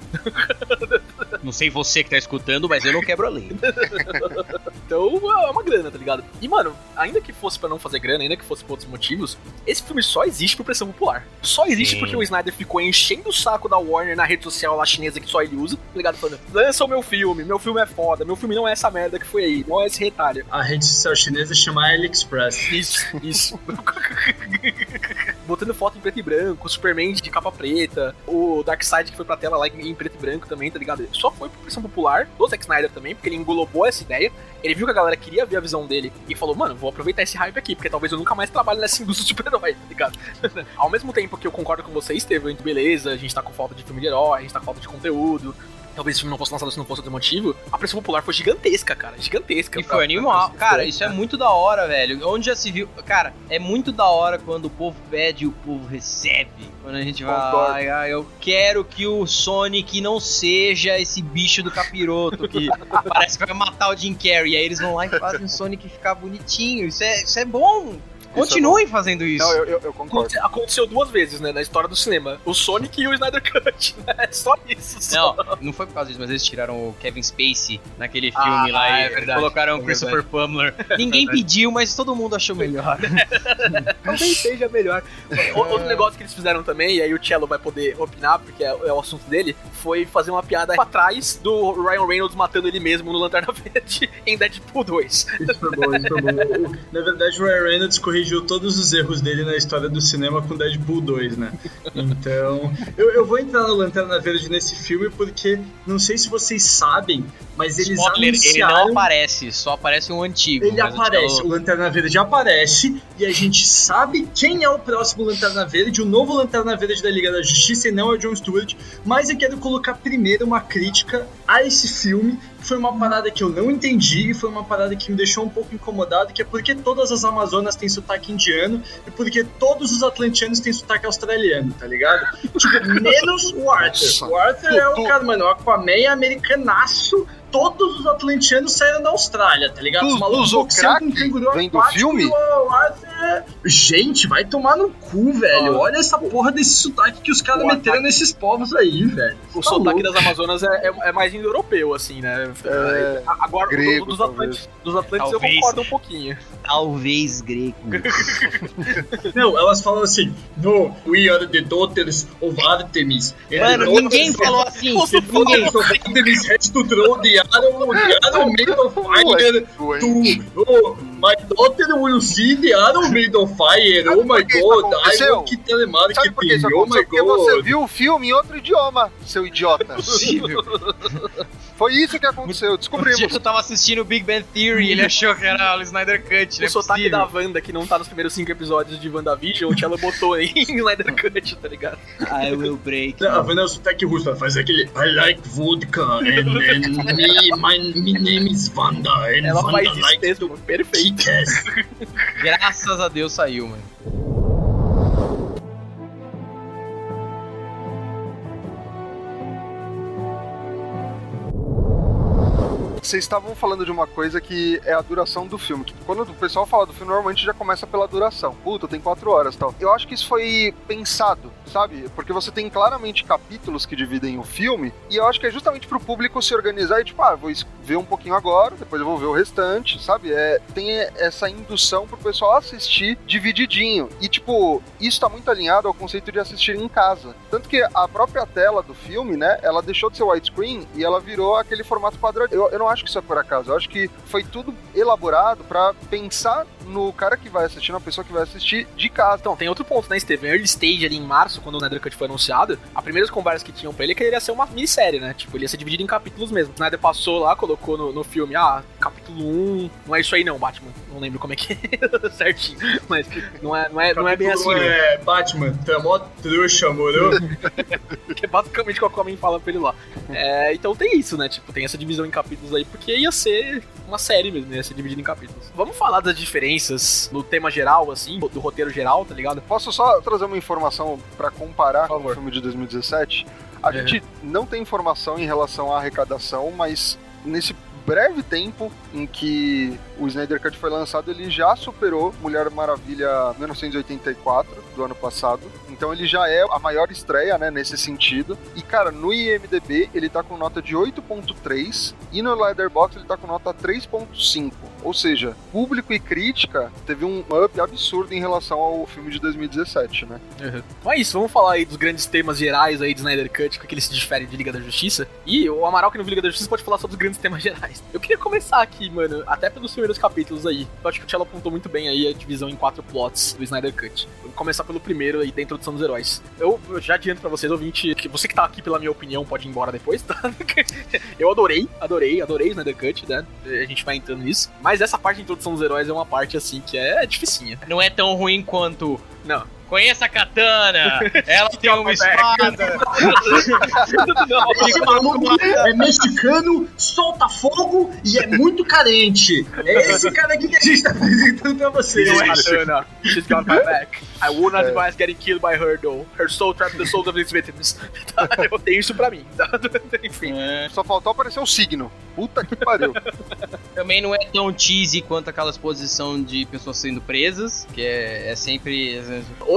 Não sei você que tá escutando, mas eu não quebro a lei. Então é uma grana, tá ligado? E, mano, ainda que fosse pra não fazer grana, ainda que fosse por outros motivos, esse filme só existe por pressão popular. Só existe Sim. porque o Snyder ficou enchendo o saco da Warner na rede social lá chinesa que só ele usa, tá ligado? Falando, lança o meu filme, meu filme é foda, meu filme não é essa merda que foi aí, não é esse retalho. A rede social chinesa chama AliExpress. Isso, isso. Botando foto em preto e branco, o Superman de capa preta, o Darkseid que foi pra tela lá em preto e branco também, tá ligado? Só foi por pressão popular do Zack Snyder também, porque ele englobou essa ideia. Ele viu que a galera queria ver a visão dele e falou, mano, vou aproveitar esse hype aqui, porque talvez eu nunca mais trabalhe nessa indústria de super-herói, tá ligado? Ao mesmo tempo que eu concordo com você, Estevam, beleza, a gente tá com falta de filme de herói, a gente tá com falta de conteúdo. Talvez esse filme não fosse lançado se não fosse outro motivo. A pressão popular foi gigantesca, cara. Gigantesca. E pra- foi animal. pra- Cara, isso é muito da hora, velho. Onde já se viu. Cara, é muito da hora quando o povo pede e o povo recebe. Quando a gente vai. Ai, eu quero que o Sonic não seja esse bicho do capiroto que parece que vai matar o Jim Carrey. E aí eles vão lá e fazem o Sonic ficar bonitinho. Isso é, isso é bom. Continuem fazendo isso. Não, eu, eu, eu concordo. Aconte- Aconteceu duas vezes, né, na história do cinema. O Sonic e o Snyder Cut, né? Só isso. Só. Não, não foi por causa disso, mas eles tiraram o Kevin Spacey naquele Ah, filme lá é e verdade, colocaram é o Christopher Plummer. Ninguém pediu, mas todo mundo achou melhor. Talvez seja melhor. Outro negócio que eles fizeram também, e aí o Cello vai poder opinar, porque é, é o assunto dele, foi fazer uma piada pra trás do Ryan Reynolds matando ele mesmo no Lanterna Verde em Deadpool 2. Isso foi bom, isso foi bom. Na verdade, o Ryan Reynolds corrigiu todos os erros dele na história do cinema com Deadpool 2, né? Então, eu, eu vou entrar no Lanterna Verde nesse filme porque não sei se vocês sabem, mas eles Spoiler, ele anunciaram... não aparece, só aparece um antigo. Ele aparece, o Lanterna Verde aparece e a gente sabe quem é o próximo Lanterna Verde, o novo Lanterna Verde da Liga da Justiça e não é o John Stewart. Mas eu quero colocar primeiro uma crítica a esse filme. Foi uma parada que eu não entendi e foi uma parada que me deixou um pouco incomodado, que é porque todas as Amazonas têm sotaque indiano e porque todos os atlantianos têm sotaque australiano, tá ligado? Tipo, menos o Arthur. O Arthur é o cara, mano, o Aquaman é americanaço. Todos os atlantianos saíram da Austrália, tá ligado? Os malucos boxeiam crack vem do filme? o Arthur Gente, vai tomar no cu, velho. Ah. Olha essa porra desse sotaque que os caras meteram ataque- nesses povos aí, velho. O Tá sotaque louco. das Amazonas é, é, é mais indo-europeu, assim, né? É, Agora, grego, dos, talvez. Atlantes, dos Atlantes eu Talvez. concordo um pouquinho. Talvez grego. Não, elas falam assim: No, we are the daughters of Artemis. And Mano, ninguém falou assim. Ninguém. Artemis has to throw the arrow, the arrow made of fire to. Oh, my daughter will see the arrow no meio do fire, Sabe oh my que god, ai, que telemarketing, Sabe por que isso oh my Porque você god. viu o filme em outro idioma, seu idiota. Possível. Foi isso que aconteceu, O descobrimos. Jason tava assistindo Big Bang Theory e ele achou que era o Snyder Cut, né? O sotaque da Wanda, que não tá nos primeiros cinco episódios de WandaVision, o Tchelo botou em Snyder Cut, tá ligado? I will break. A Wanda é o sotaque russo, ela faz aquele I like vodka and, and me, my, my name is Wanda and Ela Wanda faz isso like mesmo, mano. Perfeito. kick-ass. Graças a Deus saiu, mano. Vocês estavam falando de uma coisa que é a duração do filme. Que Quando o pessoal fala do filme, normalmente já começa pela duração. Puta, tem quatro horas tal. Eu acho que isso foi pensado, sabe? Porque você tem claramente capítulos que dividem o filme, e eu acho que é justamente pro público se organizar e tipo, ah, vou ver um pouquinho agora, depois eu vou ver o restante, sabe? É, tem essa indução pro pessoal assistir divididinho. E tipo, isso tá muito alinhado ao conceito de assistir em casa. Tanto que a própria tela do filme, né, ela deixou de ser widescreen e ela virou aquele formato quadradinho. Eu, eu não acho que isso é por acaso, eu acho que foi tudo elaborado pra pensar no cara que vai assistir, na pessoa que vai assistir de casa. Então, tem outro ponto, né, Steven? Early stage ali em março, quando o Snyder Cut foi anunciado, as primeiras conversas que tinham pra ele é que ele ia ser uma minissérie, né? Tipo, ele ia ser dividido em capítulos mesmo. O Snyder passou lá, colocou no, no filme, ah, capítulo 1, não é isso aí não, Batman. Não lembro como é que é certinho. Mas não é, não é, não é bem assim, né? é Batman, tu é mó trouxa, moro? Que é basicamente o que o Aquaman fala pra ele lá. É, então tem isso, né? Tipo, tem essa divisão em capítulos aí, porque ia ser uma série mesmo? Ia ser dividido em capítulos. Vamos falar das diferenças no tema geral, assim, do roteiro geral, tá ligado? Posso só trazer uma informação pra comparar com o filme de 2017? A Uhum. gente não tem informação em relação à arrecadação, mas nesse breve tempo em que o Snyder Cut foi lançado, ele já superou Mulher Maravilha 1984 do ano passado. Então ele já é a maior estreia, né, nesse sentido. E cara, no IMDb ele tá com nota de 8.3 e no Letterboxd ele tá com nota 3.5. Ou seja, público e crítica teve um up absurdo em relação ao filme de 2017, né? Então é isso, vamos falar aí dos grandes temas gerais aí de Snyder Cut, que ele se difere de Liga da Justiça. E o Amaral que não viu Liga da Justiça pode falar sobre os grandes temas gerais. Eu queria começar aqui, mano, até pelos primeiros capítulos aí. Eu acho que o Tchelo apontou muito bem aí a divisão em quatro plots do Snyder Cut. Vou começar pelo primeiro aí, da introdução dos heróis. Eu, eu já adianto pra vocês, ouvinte, que você que tá aqui pela minha opinião pode ir embora depois, tá? eu adorei, adorei, adorei Snyder Cut, né? A gente vai entrando nisso. Mas essa parte de introdução dos heróis é uma parte, assim, que é dificinha. Não é tão ruim quanto. Não. Conheça a Katana! Ela tem uma espada! não, Esse maluco é mexicano, solta fogo e é muito carente. É esse cara aqui que a gente tá apresentando pra vocês. Não é Katana. She's got my back. I will not advise getting killed by her, though. Her soul trapped the souls of its victims. Tá? Eu tenho isso pra mim. Tá? Enfim. É, Só faltou aparecer o signo. Puta que pariu. também não é tão cheesy quanto aquela exposição de pessoas sendo presas, que é, é sempre.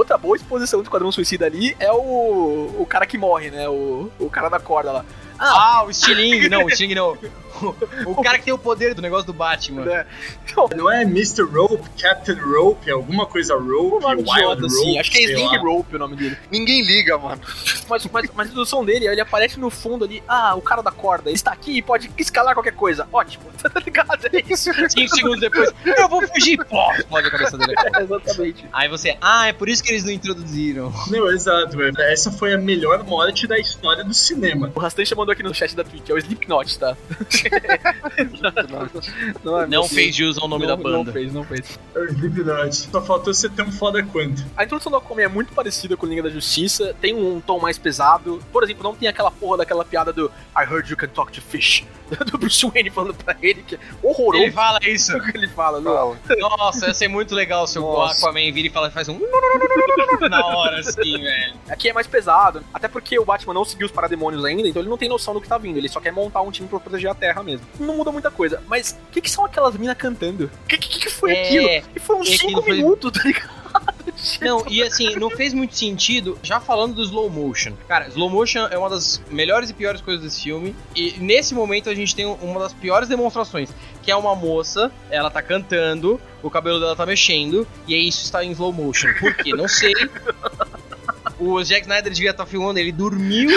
Outra boa exposição do Esquadrão Suicida ali é o, o cara que morre, né? O, o cara da corda lá. Ah, o Stiling! Não, o Stiling não. O, o cara que tem o poder do negócio do Batman. Né? Não é Mr. Rope, Captain Rope, alguma coisa Rope, Wild idiota, Rope, assim. Acho que é Sling. Rope o nome dele. Ninguém liga, mano. Mas, mas, mas a introdução dele, ele aparece no fundo ali. Ah, o cara da corda. Ele está aqui e pode escalar qualquer coisa. Ótimo. Tá ligado? É isso. Cinco segundos depois, eu vou fugir! Pô, explode a cabeça dele. Exatamente. Aí você, ah, é por isso que eles não introduziram. Não, exato, velho. Essa foi a melhor morte da história do cinema. O Rastancha mandou aqui no chat da Twitch, é o Slipknot, tá? não, é Não fez jus ao nome não, da banda. Não fez, não fez. É o Slipknot. Só faltou ser tão foda quanto. A introdução do Aquaman é muito parecida com Liga da Justiça, tem um tom mais pesado. Por exemplo, não tem aquela porra daquela piada do I heard you can talk to fish. Do Bruce Wayne falando pra ele, que é horroroso Ele fala isso. o ele fala. Não. Fala. Nossa, ia ser muito legal se o. Aquaman vira e fala, faz um na hora, assim, velho. Aqui é mais pesado, até porque o Batman não seguiu os parademônios ainda, então ele não tem noção do que tá vindo, ele só quer montar um time pra proteger a Terra mesmo. Não muda muita coisa, mas o que, que são aquelas minas cantando? O que, que, que foi É, aquilo? E foi uns e 5 aquilo foi- minutos, tá ligado? Não, e assim, não fez muito sentido, já falando do slow motion. Cara, slow motion é uma das melhores e piores coisas desse filme. E nesse momento a gente tem uma das piores demonstrações, que é uma moça, ela tá cantando, o cabelo dela tá mexendo, e isso está em slow motion. Por quê? Não sei. O Jack Snyder devia estar filmando, ele dormiu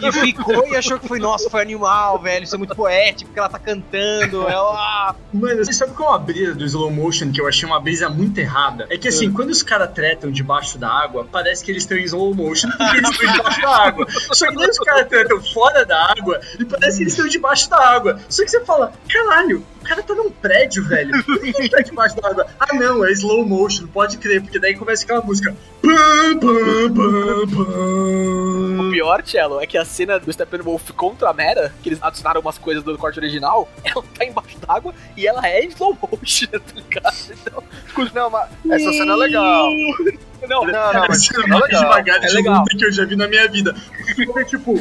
e ficou e achou que foi, nossa, foi animal, velho. Isso é muito poético, porque ela tá cantando. Ela... Mano, você sabe qual é uma brisa do slow motion que eu achei uma brisa muito errada? É que assim, quando os caras tretam debaixo da água, parece que eles estão em slow motion porque eles estão debaixo da água. Só que quando os caras tretam fora da água, e parece que eles estão debaixo da água. Só que você fala, caralho, o cara tá num prédio, velho. Por que ele tá debaixo da água? Ah, não, é slow motion, pode crer, porque daí começa aquela música. O pior, Cello, é que a cena do Steppenwolf contra a Mera, que eles adicionaram umas coisas do corte original, ela tá embaixo d'água e ela é em slow motion, tá ligado? Então, Não, mas essa cena é legal. não, Não, não, Essa é a é mais legal. devagar de É legal. que eu já vi na minha vida. Fica tipo,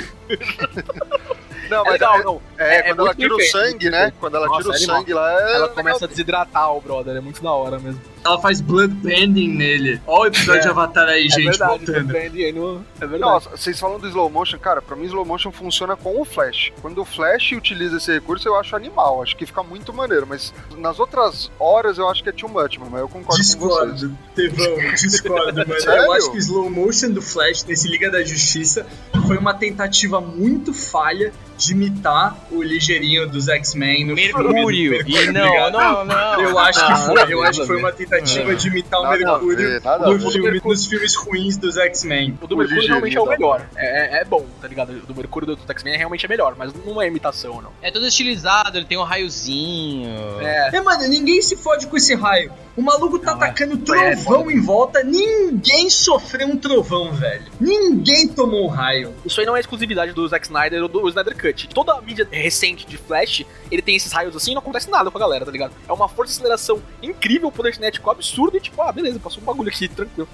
Não, é mas legal, é, não. é, é quando ela tira o sangue, né? Quando ela tira o é sangue lá, é Ela começa a desidratar o brother, é muito da hora mesmo. Ela faz blood bending nele. Ó o episódio É. de Avatar aí, é gente, verdade, voltando. aí no- é verdade. Nossa, vocês falam do slow motion, cara, pra mim slow motion funciona com o Flash. Quando o Flash utiliza esse recurso, eu acho animal, acho que fica muito maneiro, mas nas outras horas eu acho que é too much, mano, mas eu concordo com vocês. Discordo, Tevão, discordo, mano. Sério? Eu acho que o slow motion do Flash nesse Liga da Justiça foi uma tentativa muito falha de imitar o ligeirinho dos X-Men no Mercúrio. filme. E não, não, não. Eu acho que Não, foi, eu acho que foi uma tentativa de imitar o Nada Mercúrio ver, ver. filme, nos filmes ruins dos X-Men. O do O Mercúrio realmente é o melhor. É, é- é bom, tá ligado? O do Mercúrio do X-Men realmente é melhor, mas não é imitação, não. É todo estilizado, ele tem um raiozinho. É. É, mano, ninguém se fode com esse raio. O maluco tá Não, é. atacando É, trovão em volta, ninguém sofreu um trovão, velho. Ninguém tomou um raio. Isso aí não é exclusividade do Zack Snyder ou do Snyder Cut. Toda a mídia recente de Flash, ele tem esses raios assim e não acontece nada com a galera, tá ligado? É uma força de aceleração incrível, o poder cinético absurdo e tipo, ah, beleza, passou um bagulho aqui, tranquilo.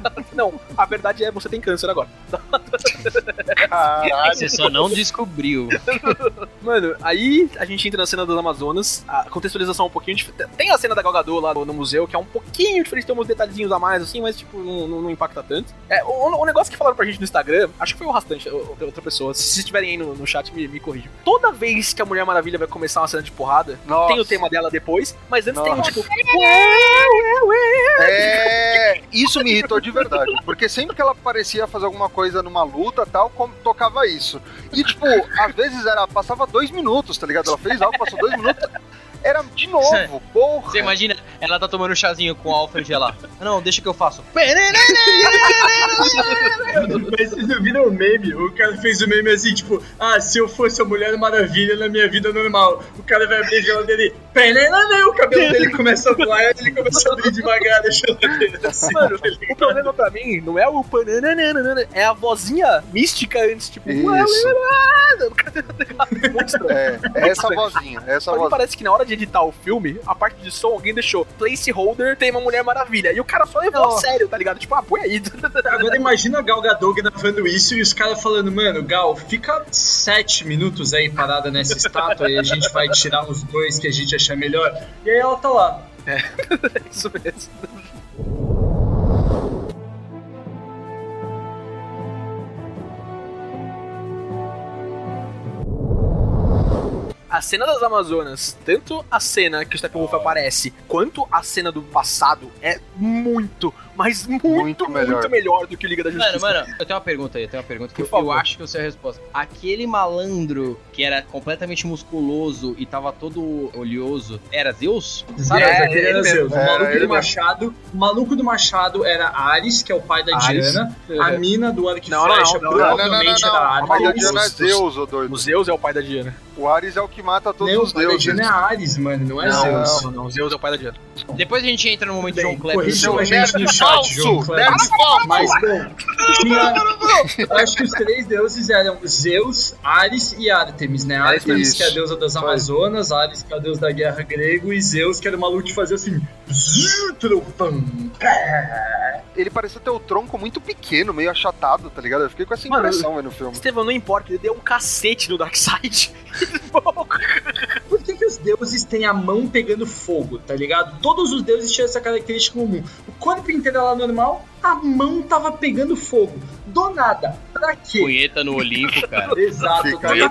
Não, a verdade é você tem câncer agora. Caralho. Você só não descobriu. Mano, aí a gente entra na cena das Amazonas, a contextualização é um pouquinho diferente. Tem a cena da Gal Gadot lá no, no museu, que é um pouquinho diferente, tem uns detalhezinhos a mais assim, mas tipo, não, não- não impacta tanto. É, o, o negócio que falaram pra gente no Instagram, acho que foi o rastante, ou- ou outra pessoa, se vocês estiverem aí no, no chat, me, me corrijam. Toda vez que a Mulher Maravilha vai começar uma cena de porrada, Nossa. tem o tema dela depois, mas antes tem um Nossa. tipo. É, isso me irritou de verdade, porque sempre que ela parecia fazer alguma coisa numa luta tal, com- tocava isso. E tipo, às vezes era passava dois minutos, tá ligado? Ela fez algo, passou dois minutos, era de novo, porra. Você imagina, ela tá tomando chazinho com Alfred lá. Não, deixa que eu faço. Mas vocês não viram o meme? O cara fez o meme assim, tipo, ah, se eu fosse a Mulher Maravilha na minha vida normal, o cara vai abrir a geladeira e. O cabelo dele começa a voar e ele começa a abrir devagar a geladeira. Assim, Mano, tá o problema pra mim não é o pananana, é a vozinha mística antes, tipo. Isso. É, é essa vozinha, é essa vozinha. parece que na hora de editar o filme, a parte de som, alguém deixou placeholder, tem uma Mulher Maravilha. E o cara só levou a sério, tá ligado? Tipo, ah, põe aí. Agora imagina a Gal Gadot gravando isso e os caras falando, mano, Gal, fica sete minutos aí parada nessa estátua e a gente vai tirar os dois que a gente achar melhor. E aí ela tá lá. É isso mesmo. A cena das Amazonas, tanto a cena que o Steppenwolf aparece, quanto a cena do passado, é muito, mas muito, Muito muito melhor. melhor, do que o Liga da Justiça. Mano, mano, eu tenho uma pergunta aí, eu tenho uma pergunta que eu, eu acho que eu sei a resposta. Aquele malandro que era completamente musculoso e tava todo oleoso, era Zeus? Sabe, É, aquele era. Zeus. O É, maluco ele do. Machado. O maluco do Machado era Ares, que é o pai da Ares. Diana. Uhum. A mina do arco Não, flecha não, não, Não, não, não, não, provavelmente era A Ares. pai da Diana é Zeus, ô doido. O Zeus é o pai da Diana. O Ares é o que mata todos Não, os o pai da deuses. Diana é Ares, mano, não é não, Zeus. não, não, Zeus é o pai da Diana. Depois a gente entra no momento de Bem, João Kleber. corrija Seu a gente no chat, João falso! Kleber. Nerd falso! Mas, bom, tinha, acho que os três deuses eram Zeus, Ares e Artemis, né? Artemis, Isso. que é a deusa das Amazonas, Ares, que é a deusa da guerra grego, e Zeus, que era o maluco que fazia assim... Ele parecia ter o tronco muito pequeno, meio achatado, tá ligado? Eu fiquei com essa Mano, impressão aí no filme. Estevão, não importa, ele deu um cacete no Darkseid. Que, os deuses têm a mão pegando fogo, tá ligado? Todos os deuses tinham essa característica comum. O corpo inteiro era lá normal, a mão tava pegando fogo. Do nada. Pra quê? Punheta no Olimpo, cara. Exato. Quê?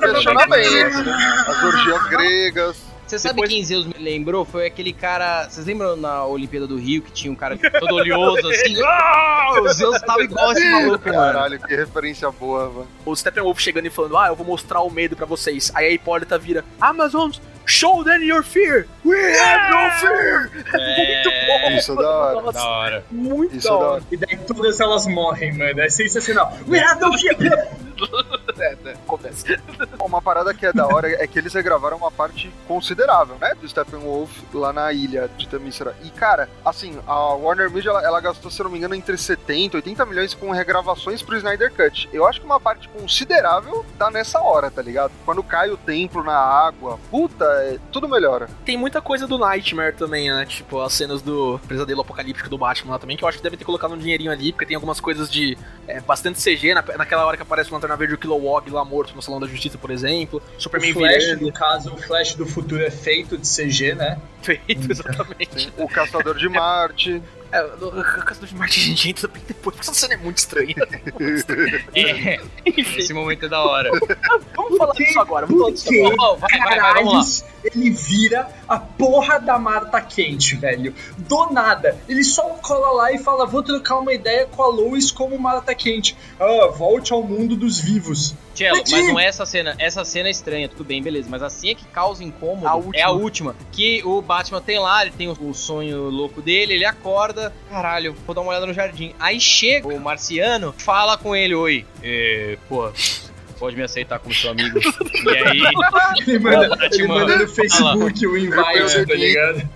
As orgias gregas. Você sabe Depois- quem Zeus me lembrou? Foi aquele cara. Vocês lembram na Olimpíada do Rio que tinha um cara todo oleoso assim? Ah, o Zeus tava igual esse maluco, mano. Caralho, que referência boa, mano. O Steppenwolf chegando e falando, ah, eu vou mostrar o medo pra vocês. Aí a Hipólita vira, Amazons, show them your fear. We have no fear. Muito bom. Isso é da hora. Nossa, Da hora. Muito Isso da é da hora. hora. E daí todas elas morrem, mano. É sensacional. We have no fear! É, é, acontece. Uma parada que é da hora é que eles regravaram uma parte considerável, né? Do Steppenwolf lá na ilha de Themyscira. E, cara, assim, a Warner Media, ela, ela gastou, se não me engano, entre 70 e 80 milhões com regravações pro Snyder Cut. Eu acho que uma parte considerável tá nessa hora, tá ligado? Quando cai o templo na água, puta, é, tudo melhora. Tem muita coisa do Nightmare também, né? Tipo, as cenas do pesadelo apocalíptico do Batman lá também, que eu acho que devem ter colocado um dinheirinho ali, porque tem algumas coisas de é, bastante CG, na, naquela hora que aparece o Lanterna Verde e o Kilowog lá morto no Salão da Justiça, por exemplo. O Superman Flash, virando. no caso, o Flash do futuro é feito de CG, né? Feito, exatamente. O Caçador de Marte. É, o Caçador de Marte, gente, entra bem depois, porque essa cena é muito estranha. É, Enfim, esse momento é da hora. vamos falar disso agora, vamos falar disso agora. Ó, vai, vai, vai, vamos lá. Ele vira a porra da Marta quente, velho. Do nada. Ele só cola lá e fala: vou trocar uma ideia com a Lois como Marta quente. Ah, volte ao mundo dos vivos. Cello, mas não é essa cena. Essa cena é estranha, tudo bem, beleza. Mas a cena que causa incômodo A é a última. Que o Batman tem lá, ele tem o, o sonho louco dele, ele acorda. Caralho, vou dar uma olhada no jardim. Aí chega o marciano, fala com ele: Oi, é, pô, pode me aceitar como seu amigo. e aí, Ele manda, Batman, ele manda no Facebook o invite, tá ligado?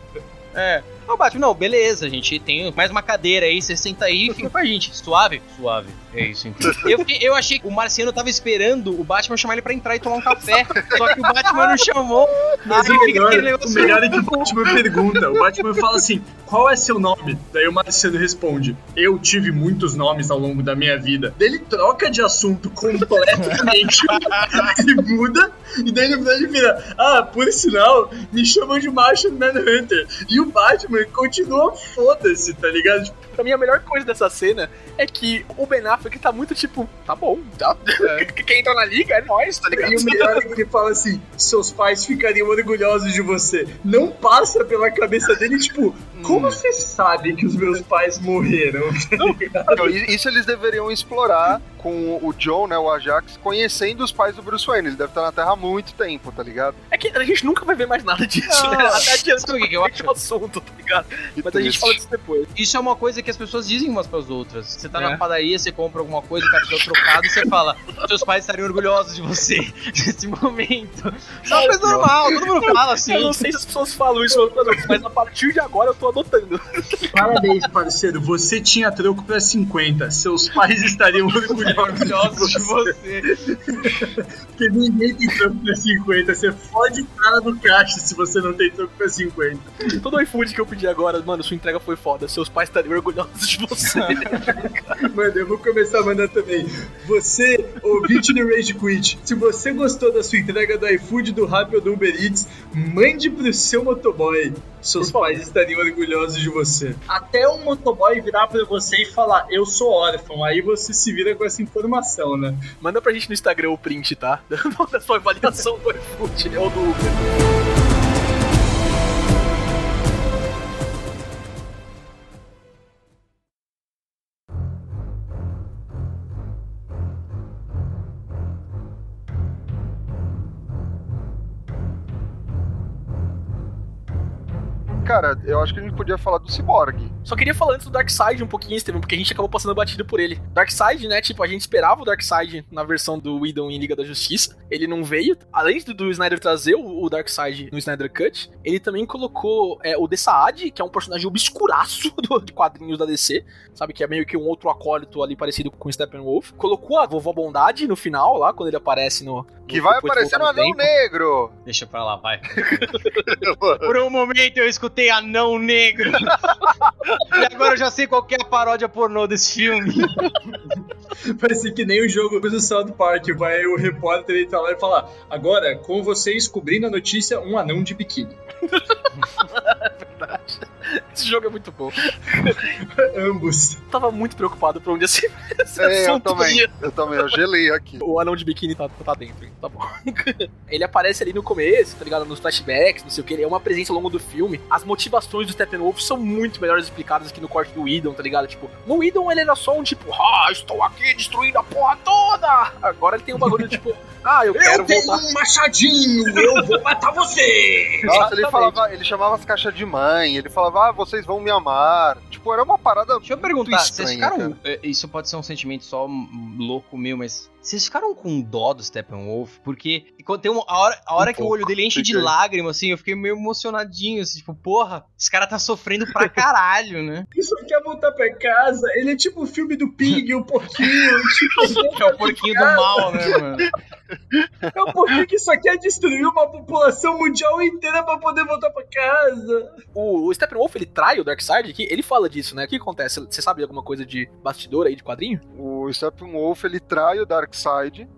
é. Ô, Batman, não, beleza, a gente tem mais uma cadeira aí, você senta aí e fica com a gente. Suave? Suave. É isso, então. Eu, eu achei que o Marciano tava esperando o Batman chamar ele pra entrar e tomar um café. Só que o Batman não chamou. Mas Aí o melhor, o melhor é que o Batman pergunta. O Batman fala assim: qual é seu nome? Daí o Marciano responde: Eu tive muitos nomes ao longo da minha vida. Daí ele troca de assunto completamente. ele muda, e daí ele vira: Ah, por sinal, me chamam de Martian Manhunter. E o Batman continua foda-se, tá ligado? Tipo, Pra mim, a melhor coisa dessa cena é que o Ben Affleck tá muito tipo, tá bom, tá? Quem entra na liga é nós, tá ligado? E o melhor é que ele fala assim: seus pais ficariam orgulhosos de você. Não passa pela cabeça dele, tipo, como você sabe que os meus pais morreram? I- isso eles deveriam explorar com o John, né, o Ajax, conhecendo os pais do Bruce Wayne. Ele deve estar na Terra há muito tempo, tá ligado? É que a gente nunca vai ver mais nada disso, Não, né? Até adianta o que que eu o assunto, tá ligado? Que Mas a gente fala disso depois. Isso é uma coisa que as pessoas dizem umas pras outras. Você tá É. na padaria, você compra alguma coisa, o cara te dá trocado e você fala: seus pais estariam orgulhosos de você nesse momento. Isso é uma coisa normal, todo mundo fala assim. Eu não sei se as pessoas falam isso mas a partir de agora eu tô adotando. Parabéns, parceiro. Você tinha troco pra 50. Seus pais estariam orgulhosos de você. Porque ninguém tem troco pra 50. Você fode o cara no caixa se você não tem troco pra 50. Todo o iFood que eu pedi agora, mano, sua entrega foi foda. Seus pais estariam orgulhosos de você. Mano, eu vou começar a mandar também. Você, ouvinte do Rage Quit, se você gostou da sua entrega do iFood, do Rappi ou do Uber Eats, mande pro seu motoboy. Seus pais estariam orgulhosos de você. Até um motoboy virar pra você e falar, eu sou órfão. Aí você se vira com essa informação, né? Manda pra gente no Instagram o print, tá? Da sua avaliação do iFood ou do Uber. Cara, eu acho que a gente podia falar do Cyborg. Só queria falar antes do Darkseid um pouquinho, Steven, porque a gente acabou passando batido por ele. Darkseid, né? Tipo, a gente esperava o Darkseid na versão do Whedon em Liga da Justiça. Ele não veio. Além do, do Snyder trazer o, o Darkseid no Snyder Cut, ele também colocou é, o Dessaad, que é um personagem obscuraço do, de quadrinhos da DC. Sabe? Que é meio que um outro acólito ali parecido com o Steppenwolf. Colocou a Vovó Bondade no final, lá, quando ele aparece no. Que vai aparecer no voltar Anão tempo. Negro. Deixa pra lá, vai. Por um momento eu escutei anão negro. e agora eu já sei qual que é a paródia pornô desse filme. Vai ser que nem o jogo do South Park. Vai o repórter entrar lá e falar: Agora, com vocês cobrindo a notícia, um anão de biquíni. Esse jogo é muito bom. ambos. Eu tava muito preocupado pra onde esse, esse É, eu assunto também. ia. Eu também, eu gelei aqui. O anão de biquíni tá, tá dentro, hein? tá bom. ele aparece ali no começo, tá ligado? Nos flashbacks, não sei o que. Ele é uma presença ao longo do filme. As motivações do Steppenwolf são muito melhores explicadas aqui no corte do Idon, tá ligado? Tipo, no Idon ele era só um tipo, ah, estou aqui destruindo a porra toda. Agora ele tem um bagulho tipo, ah, eu quero eu tenho voltar. um machadinho, eu vou matar você! Nossa, ele falava, ele chamava as caixas de mãe, ele falava, ah, vocês vão me amar. Tipo, era uma parada. Deixa eu perguntar, vocês estranha, ficaram. é, Isso pode ser um sentimento só louco meu, mas. Vocês ficaram com dó do Steppenwolf? Porque tem uma, a hora, a hora Um que o pouco, olho dele enche de lágrimas, assim, eu fiquei meio emocionadinho, assim, tipo, porra, esse cara tá sofrendo pra caralho, né? Ele só quer voltar pra casa. Ele é tipo o filme do Pig, o porquinho. Tipo, É o porquinho do mal, né, mano? é o porquinho que só quer destruir uma população mundial inteira pra poder voltar pra casa. O, o Steppenwolf, ele trai o Darkseid aqui, ele fala disso, né? O que acontece? Você sabe alguma coisa de bastidor aí, de quadrinho? O Steppenwolf, ele trai o Darkseid,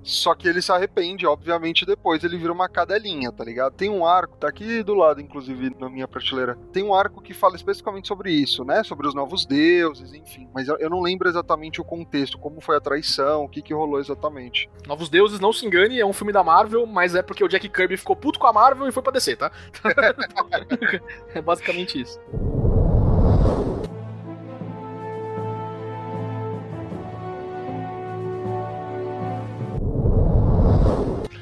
só que ele se arrepende, obviamente, depois ele vira uma cadelinha, tá ligado? Tem um arco, tá aqui do lado, inclusive, na minha prateleira. Tem um arco que fala especificamente sobre isso, né? Sobre os novos deuses, enfim. Mas eu eu não lembro exatamente o contexto, como foi a traição, o que que rolou exatamente. Novos Deuses, não se engane, é um filme da Marvel, mas é porque o Jack Kirby ficou puto com a Marvel e foi pra descer, tá? é basicamente isso.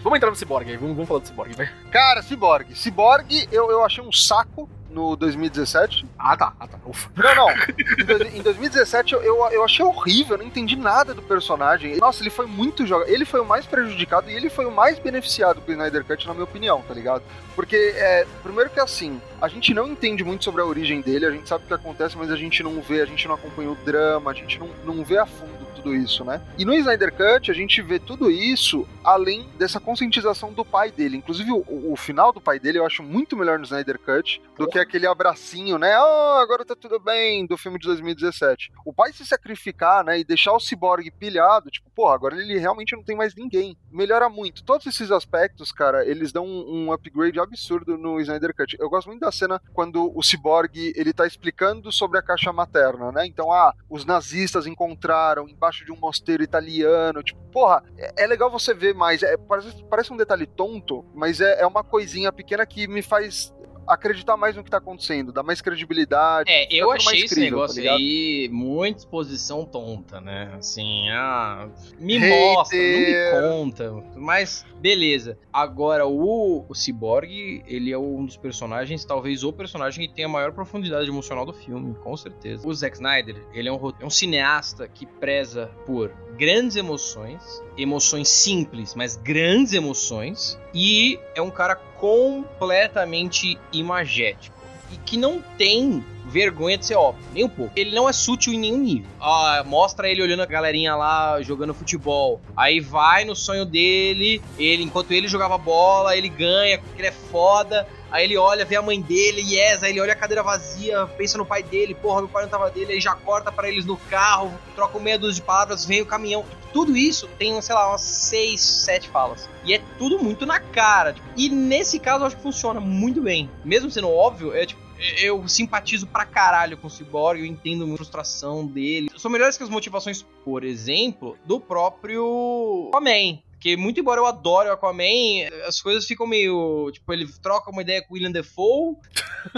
Vamos entrar no Cyborg aí, vamos, vamos falar do Cyborg, vai. Cara, Cyborg. Cyborg, eu, eu achei um saco no 2017. Ah, tá, ah, tá. Ufa. Não, não. Em, dois- em 2017 eu, eu, eu achei horrível, eu não entendi nada do personagem. Nossa, ele foi muito jogado. Ele foi o mais prejudicado e ele foi o mais beneficiado com o Snyder Cut, na minha opinião, tá ligado? Porque, é, primeiro que assim, a gente não entende muito sobre a origem dele, a gente sabe o que acontece, mas a gente não vê, a gente não acompanha o drama, a gente não, não vê a fundo tudo isso, né? E no Snyder Cut a gente vê tudo isso além dessa conscientização do pai dele. Inclusive, o, o final do pai dele eu acho muito melhor no Snyder Cut do que aquele abracinho, né? Oh, agora tá tudo bem, do filme de 2017. O pai se sacrificar, né? E deixar o Cyborg pilhado, tipo, pô, agora ele realmente não tem mais ninguém. Melhora muito. Todos esses aspectos, cara, eles dão um, um upgrade absurdo no Snyder Cut. Eu gosto muito da cena quando o Cyborg, ele tá explicando sobre a caixa materna, né? Então, ah, os nazistas encontraram embaixo de um mosteiro italiano, tipo, porra, é, é legal você ver mais. É, parece, parece um detalhe tonto, mas é, é uma coisinha pequena que me faz acreditar mais no que tá acontecendo, dá mais credibilidade. É, eu achei esse crível, tá negócio ligado? aí muita exposição tonta, né? Assim, ah, me Hater. mostra, não me conta. Mas, beleza. Agora, o, o Cyborg, ele é um dos personagens, talvez o personagem que tem a maior profundidade emocional do filme, com certeza. O Zack Snyder, ele é um, é um cineasta que preza por grandes emoções, emoções simples, mas grandes emoções, e é um cara completamente imagético e que não tem vergonha de ser óbvio, nem um pouco. Ele não é sutil em nenhum nível. Ah, mostra ele olhando a galerinha lá jogando futebol. Aí vai no sonho dele, ele enquanto ele jogava bola, ele ganha, porque ele é foda. Aí ele olha, vê a mãe dele, yes, aí ele olha a cadeira vazia, pensa no pai dele, porra, meu pai não tava dele, aí já corta pra eles no carro, troca meia dúzia de palavras, vem o caminhão. Tudo isso tem, sei lá, umas seis, sete falas. E é tudo muito na cara. tipo, E nesse caso eu acho que funciona muito bem. Mesmo sendo óbvio, é tipo. Eu simpatizo pra caralho com o Cyborg, eu entendo a frustração dele. São melhores que as motivações, por exemplo, do próprio Aquaman. Porque, muito embora eu adore o Aquaman, as coisas ficam meio. Tipo, ele troca uma ideia com o William Defoe.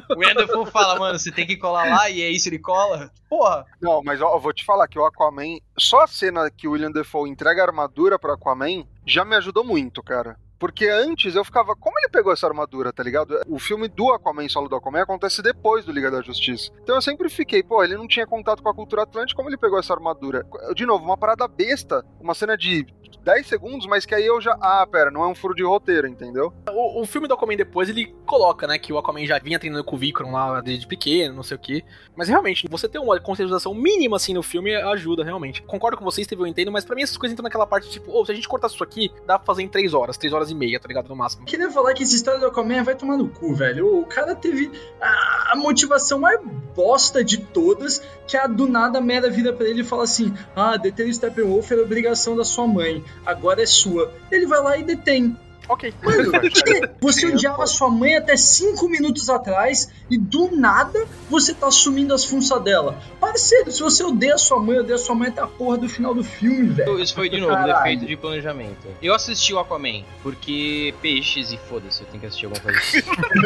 o William Defoe fala, mano, você tem que colar lá, e é isso, ele cola. Porra, Não, mas ó, eu vou te falar que o Aquaman, só a cena que o William Defoe entrega a armadura pro Aquaman já me ajudou muito, cara. Porque antes eu ficava, como ele pegou essa armadura, tá ligado? O filme do Aquaman, solo do Aquaman, acontece depois do Liga da Justiça. Então eu sempre fiquei, pô, ele não tinha contato com a cultura atlântica, como ele pegou essa armadura? De novo, uma parada besta, uma cena de 10 segundos, mas que aí eu já. Ah, pera, não é um furo de roteiro, entendeu? O, o filme do Aquaman depois, ele coloca, né, que o Aquaman já vinha treinando com o Vikram lá desde pequeno, não sei o quê. Mas realmente, você ter uma contextualização mínima assim no filme ajuda, realmente. Concordo com vocês, teve eu entendo, mas pra mim essas coisas entram naquela parte tipo, ô, se a gente cortasse isso aqui, dá pra fazer em 3 horas, 3 horas e meia, tá ligado? No máximo. Queria falar que essa história do Aquaman vai tomar no cu, velho. O cara teve a, a motivação mais bosta de todas, que a do nada a Mera vira pra ele e fala assim: Ah, deter o Steppenwolf era obrigação da sua mãe, agora é sua. Ele vai lá e detém. Ok. Mano, que- você odiava sua mãe até cinco minutos atrás e do nada você tá assumindo as funções dela. Parceiro, se você odeia sua mãe, odeia sua mãe até a porra do final do filme, velho. Isso foi de novo, Caralho. defeito de planejamento. Eu assisti o Aquaman, porque peixes e foda-se, eu tenho que assistir alguma coisa assim.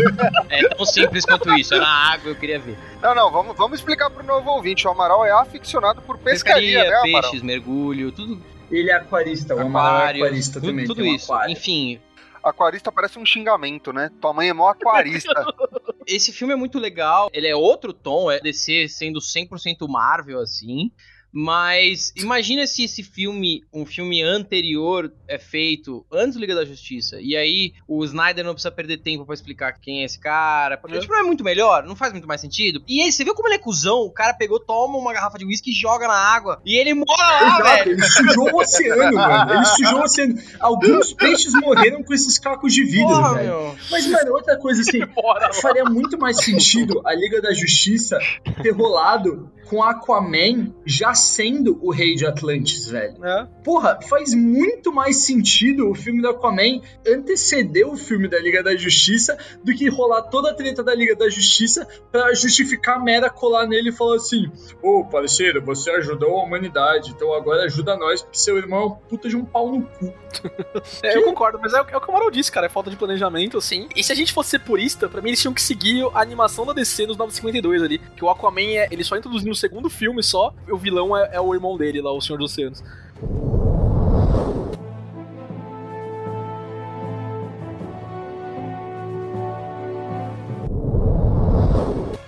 é tão simples quanto isso, era água, eu queria ver. Não, não, vamos, vamos explicar pro novo ouvinte. O Amaral é aficionado por pescaria, né, Amaral? peixes, mergulho, tudo, Ele é aquarista, o Amaral é aquário, aquarista tudo, também. tudo um isso. aquário. Enfim, Aquarista parece um xingamento, né? Tua mãe é mó aquarista. esse filme é muito legal, ele é outro tom, é DC sendo 100% Marvel, assim. Mas imagina se esse filme, um filme anterior, é feito antes do Liga da Justiça. E aí o Snyder não precisa perder tempo pra explicar quem é esse cara. Porque tipo, não é muito melhor, não faz muito mais sentido. E aí, você viu como ele é cuzão? O cara pegou, toma uma garrafa de uísque e joga na água. E ele mora lá, Exato, velho. ele sujou o oceano, mano. Ele sujou o oceano. Alguns peixes morreram com esses cacos de vidro, Porra, velho. meu. Mas, mano, outra coisa assim, faria muito mais sentido a Liga da Justiça ter rolado com Aquaman já sendo o rei de Atlantis, velho. É. Porra, faz muito mais sentido o filme do Aquaman anteceder o filme da Liga da Justiça do que rolar toda a treta da Liga da Justiça pra justificar a Mera colar nele e falar assim: Ô, parceiro, você ajudou a humanidade, então agora ajuda nós, porque seu irmão é um puta de um pau no cu. É, eu concordo, mas é, o- é o que o Amaral disse, cara. É falta de planejamento, assim. E se a gente fosse ser purista, pra mim eles tinham que seguir a animação da DC nos 952 ali. Que o Aquaman, é, ele só introduziu segundo filme só. O vilão é, é o irmão dele lá, o Senhor dos Oceanos.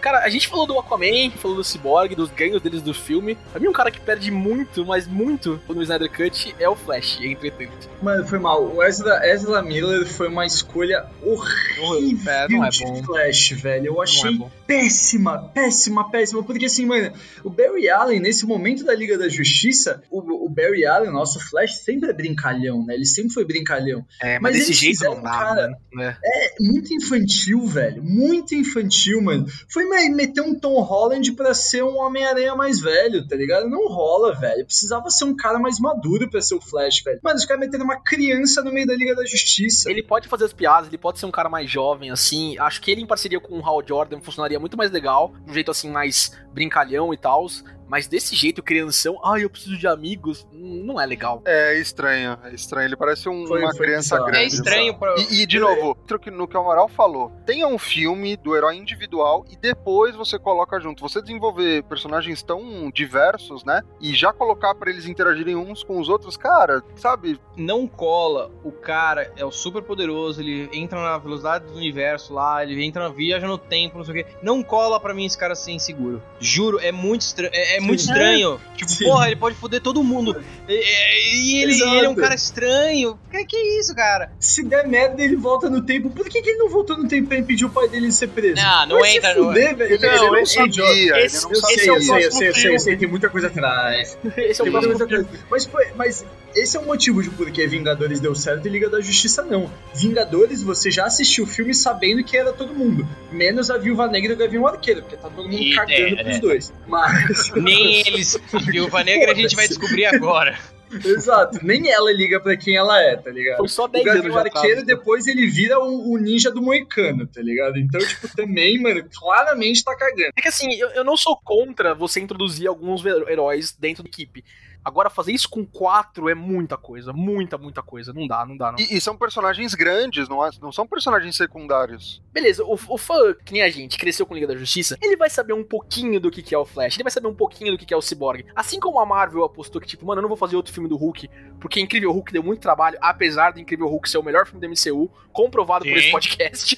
Cara, a gente falou do Aquaman, falou do Cyborg, dos ganhos deles do filme. Pra mim, um cara que perde muito, mas muito no Snyder Cut é o Flash, entretanto. Mano, foi mal. O Ezra, Ezra Miller foi uma escolha horrível É, não é de bom. Flash, velho. Eu Não achei é péssima, péssima, péssima. Porque assim, mano, o Barry Allen, nesse momento da Liga da Justiça, o, o Barry Allen, nosso Flash, sempre é brincalhão, né? Ele sempre foi brincalhão. É, mas desse eles jeito não dá, cara, né? É muito infantil, velho. Muito infantil, mano. Foi meter um Tom Holland pra ser um Homem-Aranha mais velho, tá ligado? Não rola, velho. Precisava ser um cara mais maduro pra ser o Flash, velho. Mano, os caras meteram uma criança no meio da Liga da Justiça. Ele pode fazer as piadas, ele pode ser um cara mais jovem, assim. Acho que ele em parceria com o Hal Jordan funcionaria muito mais legal, de um jeito assim mais brincalhão e tal. Mas desse jeito, crianção, ai, eu preciso de amigos, hum, não é legal. É estranho, é estranho. Ele parece um- Foi- uma foi criança bizarro. grande. É estranho pra. E, e, de novo, outro que- no que o Amaral falou, tenha um filme do herói individual e depois você coloca junto. Você desenvolver personagens tão diversos, né? E já colocar pra eles interagirem uns com os outros, cara, sabe? não cola, o cara é o super poderoso, ele entra na velocidade do universo lá, ele entra na viaja no tempo, não sei o quê. Não cola pra mim esse cara ser inseguro. Juro, é muito estranho. É, é muito Sim. estranho. Tipo, Sim. porra, ele pode foder todo mundo. E, e- ele, e ele é um cara estranho. Que, que isso, cara? Se der merda, ele volta no tempo. Por que, que ele não voltou no tempo pra impedir o pai dele de ser preso? Não, não Vai entra velho. Ele, Não, ele não é sabia, idiota. ele Esse- não Eu sabia. sei, eu sei, eu próximo sei, eu sei, eu filme. sei, tem muita coisa atrás. Esse é o Tem muita próximo coisa atrás. Mas, foi- mas esse é o motivo de por que Vingadores deu certo e Liga da Justiça não. Vingadores, você já assistiu o filme sabendo que era todo mundo. Menos a Viúva Negra e o Gavião Arqueiro, porque tá todo mundo E- cagando é, pros é. dois. Mas. Nem eles. Viúva Negra a gente vai descobrir agora. Exato, nem ela liga pra quem ela é, tá ligado? Foi só O 10 anos Gavião de atraso. Arqueiro, depois ele vira o, o ninja do Moicano, tá ligado? Então, tipo, também, mano, claramente tá cagando. É que assim, eu, eu não sou contra você introduzir alguns heróis dentro da equipe. Agora, fazer isso com quatro é muita coisa. Muita, muita coisa. Não dá, não dá, não. E, e são personagens grandes, não, é- não são personagens secundários. Beleza, o, o fã, que nem a gente, cresceu com Liga da Justiça, ele vai saber um pouquinho do que, que é o Flash, ele vai saber um pouquinho do que, que é o Cyborg. Assim como a Marvel apostou que, tipo, mano, eu não vou fazer outro filme do Hulk, porque Incrível Hulk deu muito trabalho, apesar do Incrível Hulk ser o melhor filme do MCU, comprovado por Sim. esse podcast.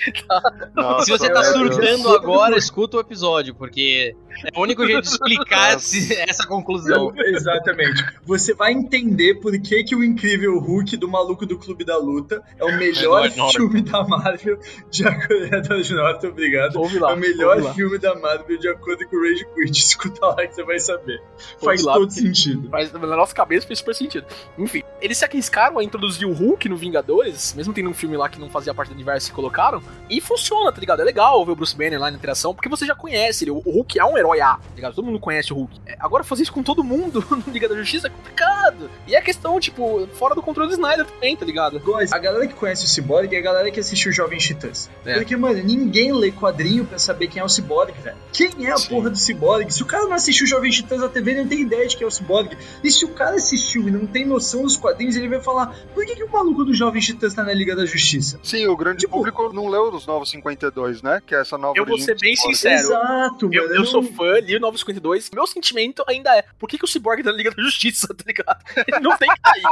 Nossa, Se você tá é, surtando agora, escuta o episódio, porque é o único jeito de explicar esse- essa conclusão. Exatamente. Você vai entender por que, que o incrível Hulk do maluco do Clube da Luta é o melhor filme da Marvel de acordo Edward Norton, obrigado. Ouve É lá. o melhor ouve lá. filme da Marvel de acordo com o Rage Quit. Escuta lá que você vai saber. Faz lá, todo sentido. Mas na nossa cabeça fez super sentido. Enfim, eles se arriscaram a introduzir o Hulk no Vingadores, mesmo tendo um filme lá que não fazia parte do universo e colocaram, e funciona, tá ligado? É legal ver o Bruce Banner lá na interação, porque você já conhece ele. O Hulk é um herói A, tá ligado? Todo mundo conhece o Hulk. É, agora fazer isso com todo mundo no Liga da Justiça é complicado. E é questão, tipo, fora do controle do Snyder também, tá ligado? Guys, A galera que conhece o Cyborg é a galera que assistiu Jovem Titãs. É. Porque, mano, ninguém lê quadrinho pra saber quem é o Cyborg, velho. Quem é a Sim. porra do Cyborg? Se o cara não assistiu Jovem Titãs na TV, ele não tem ideia de quem é o Cyborg. E se o cara assistiu e não tem noção dos quadrinhos, ele vai falar: por que, que o maluco do Jovem Titãs tá na Liga da Justiça? Sim, o grande Tipo- público não leu os Novos 52, né? Que é essa nova Eu vou ser bem sincero. Exato, Eu, mano. eu sou não- fã, li o Novo 52. Meu sentimento ainda é: por que, que o Cyborg tá na Liga da Justiça, tá ligado? Ele não tem que cair.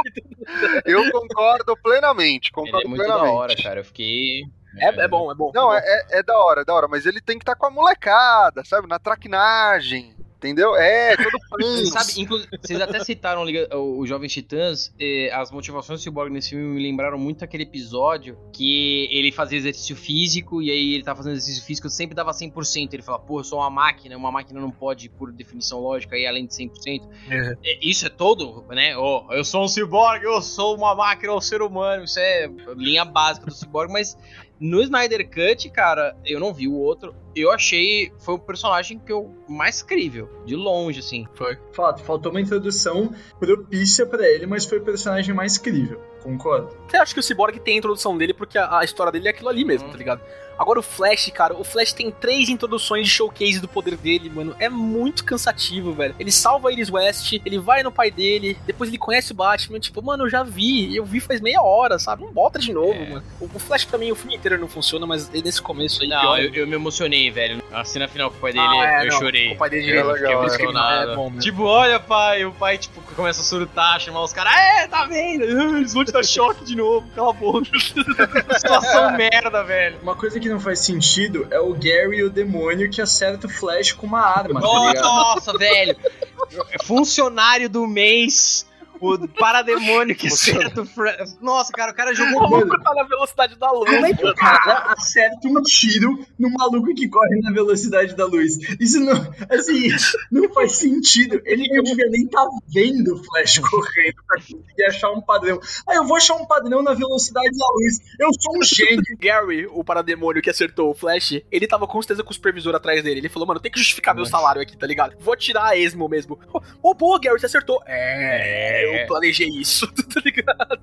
Eu concordo plenamente, Ele concordo é muito da plenamente. hora, cara. Eu fiquei. É, é bom, é bom. Não, é é, é, é da hora, é da hora, mas ele tem que estar com a molecada, sabe? Na traquinagem, entendeu? É, todo sabe, inclu- vocês até citaram Liga- o, o Jovens Titãs, eh, as motivações do Cyborg nesse filme me lembraram muito aquele episódio que ele fazia exercício físico e aí ele tava fazendo exercício físico sempre dava 100%. Ele fala, pô, eu sou uma máquina, uma máquina não pode, por definição lógica, ir além de 100%. Uhum. Eh, Isso é todo, né? Ó, eu sou um Cyborg, eu sou uma máquina, eu sou um ser humano. Isso é linha básica do Cyborg, mas no Snyder Cut, cara, eu não vi o outro. Eu achei. Foi o personagem que eu mais crível. De longe, assim. Fato, faltou uma introdução propícia pra ele, mas foi o personagem mais crível. Concordo. Eu acho que o Cyborg tem a introdução dele porque a, a história dele é aquilo ali mesmo, tá ligado? Agora o Flash, cara, o Flash tem três introduções de showcase do poder dele, mano. É muito cansativo, velho. Ele salva a Iris West, ele vai no pai dele, depois ele conhece o Batman. Tipo, mano, eu já vi, eu vi faz meia hora, sabe? Não bota de novo, É. mano. O, o Flash pra mim, o filme inteiro não funciona, mas nesse começo aí. Não, pior. eu, eu me emocionei, velho. A cena final com o pai dele, Ah, é, eu não. chorei. O pai dele eu legal, fiquei é. emocionado. É bom, né? Tipo, olha, pai, o pai, tipo, começa a surtar, chamar os caras, é, tá vendo? Ah, Eles vão te dar choque de novo, cala a boca. Situação merda, velho. Uma coisa que não faz sentido é o Gary, o demônio, que acerta o Flash com uma arma, tá ligado? Nossa, velho. Funcionário do mês. O parademônio que acerta o Fre... Nossa, cara, o cara jogou O maluco tá na velocidade da luz. Como é que o cara acerta um tiro no maluco que corre na velocidade da luz? Isso não, assim, não faz sentido. Ele não devia nem estar vendo o Flash correndo pra conseguir achar um padrão. Ah, eu vou achar um padrão na velocidade da luz. Eu sou um gênio. Gary, o parademônio que acertou o Flash, ele tava com certeza com o supervisor atrás dele. Ele falou, mano, tem que justificar meu salário aqui, tá ligado? Vou tirar a esmo mesmo. Ô, oh, boa, Gary, você acertou. É, eu planejei isso, tá ligado?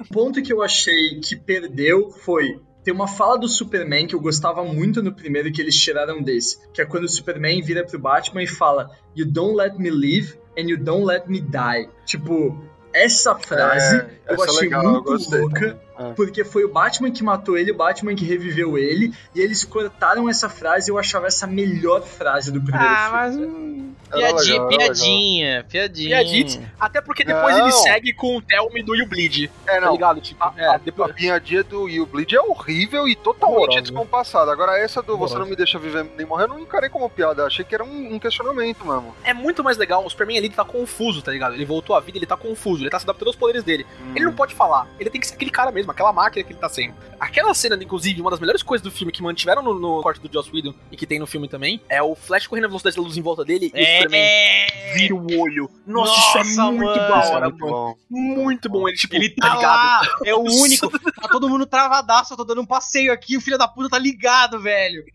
O ponto que eu achei que perdeu foi. Tem uma fala do Superman que eu gostava muito no primeiro que eles tiraram desse. Que é quando o Superman vira pro Batman e fala: You don't let me live and you don't let me die. Tipo, essa frase É, eu essa é achei legal, eu muito gostei louca. É. Porque foi o Batman que matou ele, o Batman que reviveu ele, e eles cortaram essa frase e eu achava essa a melhor frase do primeiro Ah, filme. mas. hum, Piadinha, legal, piadinha, piadinha. Piadinha. Até porque depois Não. ele segue com o Thelmy do You Bleed, É, tá não. ligado? Tipo, A, é, a, depois... a piadinha do You Bleed é horrível e totalmente descompassada. Agora, essa do Você. Não Me Deixa Viver Nem Morrer, eu não encarei como piada. Achei que era um, um questionamento mesmo. é muito mais legal. O Superman ali ele tá confuso, tá ligado? Ele voltou à vida, ele tá confuso, ele tá se adaptando aos poderes dele. Ele não pode falar, ele tem que ser aquele cara mesmo, aquela máquina que ele tá sendo. Aquela cena, inclusive, uma das melhores coisas do filme que mantiveram no, no corte do Joss Whedon e que tem no filme também, é o Flash correndo na velocidade da luz em volta dele e o Superman É. vira o olho. Nossa, isso Nossa, é muito mano. da Isso é hora, muito mano. bom. Muito bom. Ele, tipo, Ele tá ligado? lá, é o único. Tá todo mundo travadaço, eu tô dando um passeio aqui, o filho da puta tá ligado, velho.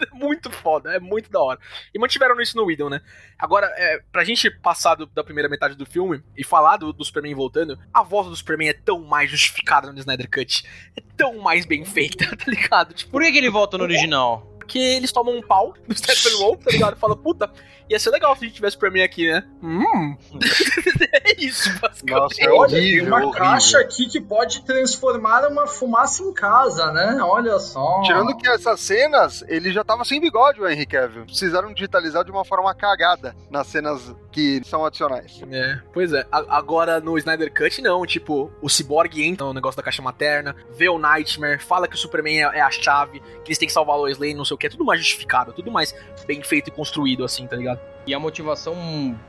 É muito foda, é muito da hora. E mantiveram isso no Whedon, né? Agora, é, pra gente passar do- da primeira metade do filme e falar do, do Superman voltando, a voz do Superman é tão mais justificada no Snyder Cut. É tão mais bem feita, tá ligado? Tipo, Por que, que ele volta no original? Porque eles tomam um pau do Steppenwolf, tá ligado? Fala, puta, ia ser legal se a gente tivesse Superman aqui, né? Hum. é isso, basicamente. Nossa, é Olha, horrível, uma horrível. caixa aqui que pode transformar uma fumaça em casa, né? Olha só. Tirando que essas cenas, ele já tava sem bigode, o Henry Cavill. Precisaram digitalizar de uma forma cagada nas cenas que são adicionais. É, pois é. A- agora no Snyder Cut, não. Tipo, o Cyborg entra no negócio da caixa materna, vê o Nightmare, fala que o Superman é, é a chave, que eles têm que salvar a Lois Lane, não sei o que. É tudo mais justificado, tudo mais bem feito e construído, assim, tá ligado? E a motivação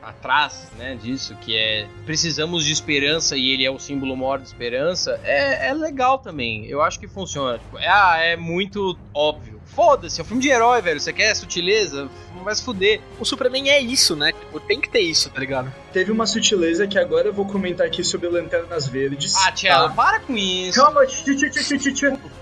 atrás, né, disso, que é precisamos de esperança e ele é o símbolo maior de esperança, é, é legal também. Eu acho que funciona. Tipo, é, ah, é muito óbvio. Foda-se, é um filme de herói, velho. Você quer sutileza? Vai se fuder. O Superman é isso, né? Tipo, tem que ter isso, tá ligado? Teve uma sutileza que agora eu vou comentar aqui sobre Lanternas Verdes. Ah, Tiago, tá? para com isso. Calma,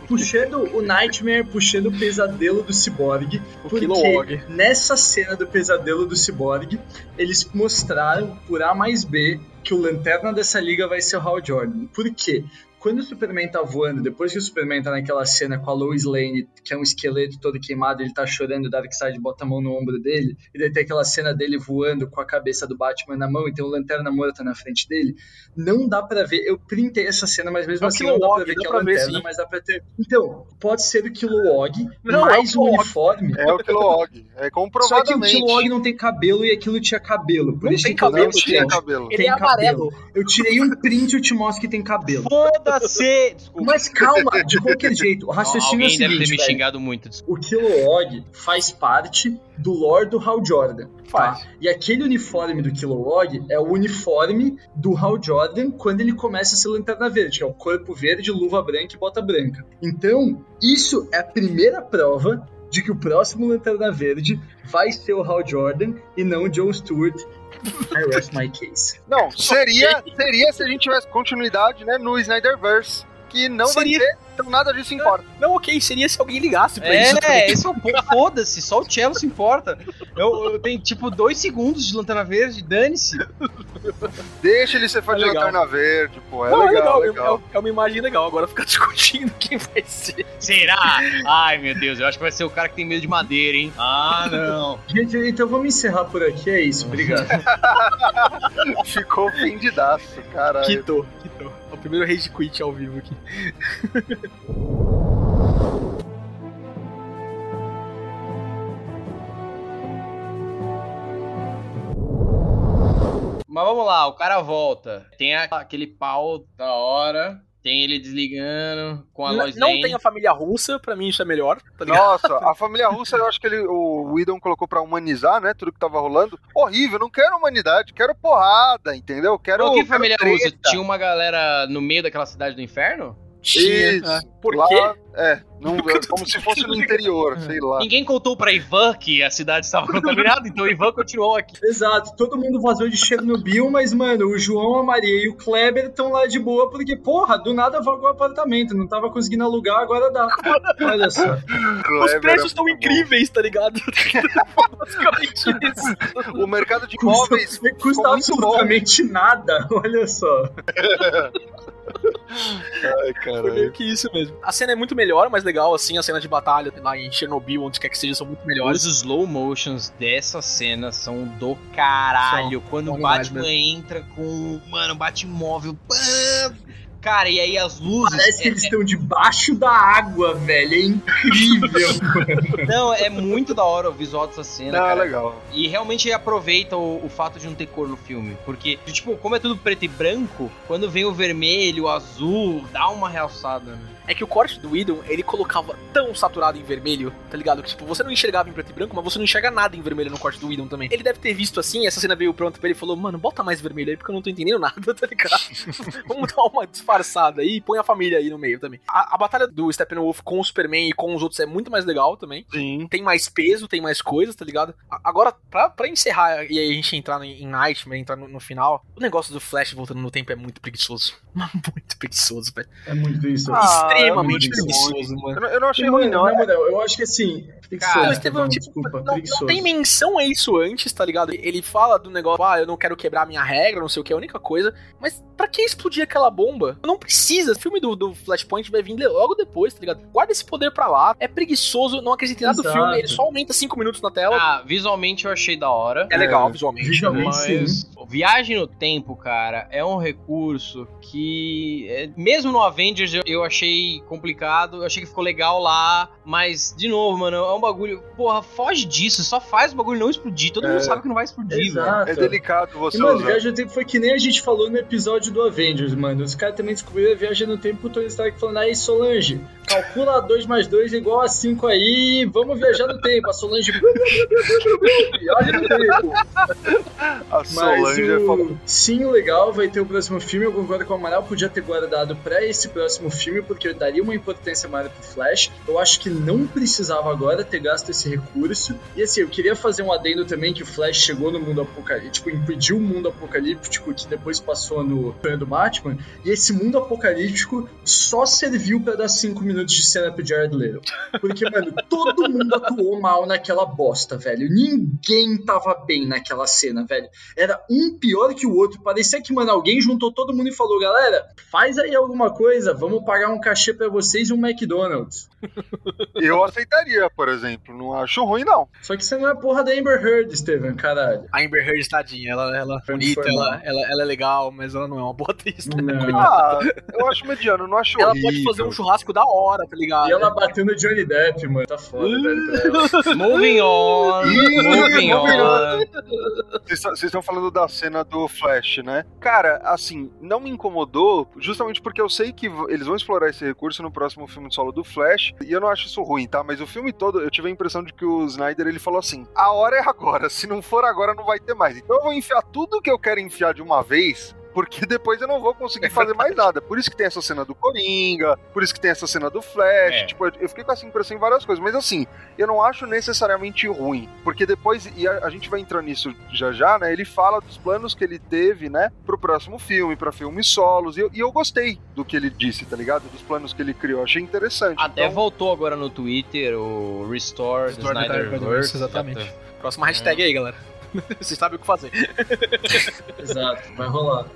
puxando o Nightmare, puxando o pesadelo do Cyborg, O porque Kilowog. nessa cena do pesadelo do Cyborg, eles mostraram por A mais B que o lanterna dessa liga vai ser o Hal Jordan. Por quê? Quando o Superman tá voando, depois que o Superman tá naquela cena com a Lois Lane, que é um esqueleto todo queimado, ele tá chorando, o Darkseid bota a mão no ombro dele, e daí tem aquela cena dele voando com a cabeça do Batman na mão e tem o lanterna morta na frente dele, não dá pra ver. Eu printei essa cena, mas mesmo É assim não dá pra ver dá que é ver, lanterna, sim. mas dá pra ter. Então, pode ser o Kilowog, Não, mais é o o Kilowog. uniforme. É o Kilowog. É Só que o comprovadamente. Kilowog não tem cabelo e aquilo tinha cabelo. Por Não isso tem que eu cabelo, não tinha cabelo. Ele Tem é amarelo. Eu tirei um print e eu te mostro que tem cabelo. Foda-se! Desculpa. Mas calma, de qualquer jeito, o raciocínio é o Alguém deve ter seguinte, me velho. xingado muito. desculpa. O Kilowog faz parte do lore do Hal Jordan. Faz. Tá? E aquele uniforme do Kilowog é o uniforme do Hal Jordan quando ele começa a ser Lanterna Verde, que é o corpo verde, luva branca e bota branca. Então, isso é a primeira prova de que o próximo Lanterna Verde vai ser o Hal Jordan e não o John Stewart. I rest my case. Não, seria, seria se a gente tivesse continuidade, né, no Snyderverse, que não Seria. vai ter, então nada disso importa. Não, ok, seria se alguém ligasse pra isso. É, esse é o ponto. Foda-se, só o Cello se importa. Eu, eu tenho tipo dois segundos de lanterna verde, dane-se. Deixa ele ser fã É de legal. Lanterna Verde, pô, é Não, legal, é legal. legal. É, é uma imagem legal. Agora ficar discutindo quem vai ser. Será? Ai meu Deus, eu acho que vai ser o cara que tem medo de madeira, hein? Ah, não. Gente, então vamos encerrar por aqui, é isso, obrigado. Ficou ofendidaço, caralho. Quitou, quitou. É o primeiro rage quit ao vivo aqui. Mas vamos lá, o cara volta. Tem aquele pau da hora. Tem ele desligando com a Lois não Lane. tem a família russa, pra mim isso é melhor, tá? Nossa, a família russa eu acho que ele, o Whedon colocou pra humanizar, né? Tudo que tava rolando. Horrível, não quero humanidade, quero porrada, entendeu? Quero. Por que família russa? Tinha uma galera no meio daquela cidade do inferno? Isso. É. Por Lá, quê? É, não, é como se fosse no interior, sei lá. Ninguém contou pra Ivan que a cidade estava contaminada, então o Ivan continuou aqui. Exato, todo mundo vazou de Chernobyl, mas, mano, o João, a Maria e o Kleber estão lá de boa, porque, porra, do nada vagou o apartamento, não tava conseguindo alugar, agora dá. Olha só. Os Kleber preços é estão incríveis, tá ligado? Basicamente isso. bom. O mercado de Custa, imóveis ficou custa muito bom. absolutamente nada, olha só. Ai, Foi meio caralho. que isso mesmo. A cena é muito melhor, mais legal, assim, a cena de batalha lá em Chernobyl, onde quer que seja, são muito melhores. Os slow motions dessa cena são do caralho. Quando são o animais Batman entra com, mano, Batmóvel. pá! Cara, e aí as luzes. Parece que é- eles estão debaixo da água, velho, é incrível. Não, é muito da hora o visual dessa cena, cara. legal. E realmente aproveita o, o fato de não ter cor no filme. Porque, tipo, como é tudo preto e branco, quando vem o vermelho, o azul, dá uma realçada, né? É que o corte do Whedon, ele colocava tão saturado em vermelho, tá ligado? Que, tipo, você não enxergava em preto e branco, mas você não enxerga nada em vermelho no corte do Whedon também. Ele deve ter visto assim, essa cena veio pronta pra ele e falou, mano, bota mais vermelho aí, porque eu não tô entendendo nada, tá ligado? Vamos dar uma disfarçada aí e põe a família aí no meio também. A, a batalha do Steppenwolf com o Superman e com os outros é muito mais legal também. Sim. Tem mais peso, tem mais coisas, tá ligado? A- Agora, pra, pra encerrar e aí a gente entrar em, em Nightmare, entrar no, no final, o negócio do Flash voltando no tempo é muito preguiçoso. Muito preguiçoso, velho. É muito isso. Ah, Extremamente é muito preguiçoso, Eu mano. não, eu não achei ruim, não. é- moral, eu acho que assim. Cara, Não, Estevão, não, tipo, desculpa, não, não tem menção a isso antes, tá ligado? Ele fala do negócio, ah, eu não quero quebrar minha regra, não sei o que, é a única coisa. Mas pra que explodir aquela bomba? Não precisa. O filme do, do Flashpoint vai vir logo depois, tá ligado? Guarda esse poder pra lá. É preguiçoso, não acredito em nada do filme. Ele só aumenta 5 minutos na tela. Ah, visualmente eu achei da hora. é legal, é, visualmente. visualmente. Mas viagem no tempo, cara, é um recurso que, é, mesmo no Avengers, eu, eu achei complicado. Eu achei que ficou legal lá. Mas, de novo, mano, é um bagulho. Porra, foge disso. Só faz o bagulho não explodir. Todo É. mundo sabe que não vai explodir, velho. Exato. É delicado E, você mano, usar. viagem no tempo foi que nem a gente falou no episódio do Avengers, mano. Os caras também descobriram a viagem no tempo o Tony Stark falando, aí Solange, calcula 2 mais 2 igual a 5 aí, vamos viajar no tempo. A Solange viaja no tempo. A Solange Mas é o... sim, o legal, vai ter o próximo filme. Eu concordo com o Amaral, podia ter guardado pra esse próximo filme, porque eu daria uma importância maior pro Flash. Eu acho que não precisava agora ter gasto esse recurso. E assim, eu queria fazer um adendo também que o Flash chegou no mundo apocalíptico, impediu o mundo apocalíptico que depois passou no do Batman. E esse mundo apocalíptico só serviu pra dar 5 minutos de cena pro Jared Leto. Porque, mano, todo mundo atuou mal naquela bosta, velho. Ninguém tava bem naquela cena, velho. Era um pior que o outro. Parecia que, mano, alguém juntou todo mundo e falou: galera, faz aí alguma coisa, vamos pagar um cachê pra vocês e um McDonald's. Eu aceitaria, por exemplo. Não acho ruim, não. Só que você não é porra da Amber Heard, Steven, caralho. A Amber Heard, tadinha, ela, ela é bonita, ela, ela, ela é legal, mas ela não é uma boa atriz. né? Não. Ah, eu acho mediano, não acho Ela horrível. pode fazer um churrasco da hora, tá ligado? E ela bateu no Johnny Depp, mano. Tá foda, velho. Moving on, moving on. Vocês estão falando da cena do Flash, né? Cara, assim, não me incomodou, justamente porque eu sei que eles vão explorar esse recurso no próximo filme solo do Flash, e eu não acho isso ruim, tá? Mas o filme todo, eu tive a impressão de que o Snyder, ele falou assim, a hora é agora, se não for agora, não vai ter mais. Então eu vou enfiar tudo que eu quero enfiar de uma vez, porque depois eu não vou conseguir fazer mais nada. Por isso que tem essa cena do Coringa, por isso que tem essa cena do Flash, É. tipo, eu fiquei com essa impressão em várias coisas, mas assim, eu não acho necessariamente ruim, porque depois, e a, a gente vai entrar nisso já já, né, ele fala dos planos que ele teve, né, pro próximo filme, pra filmes solos, e eu, e eu gostei do que ele disse, tá ligado? Dos planos que ele criou, achei interessante. Até Então, voltou agora no Twitter o Restore, Restore the Snyderverse. Exatamente. Próxima hashtag aí, galera. Vocês sabem o que fazer. Exato, vai rolar.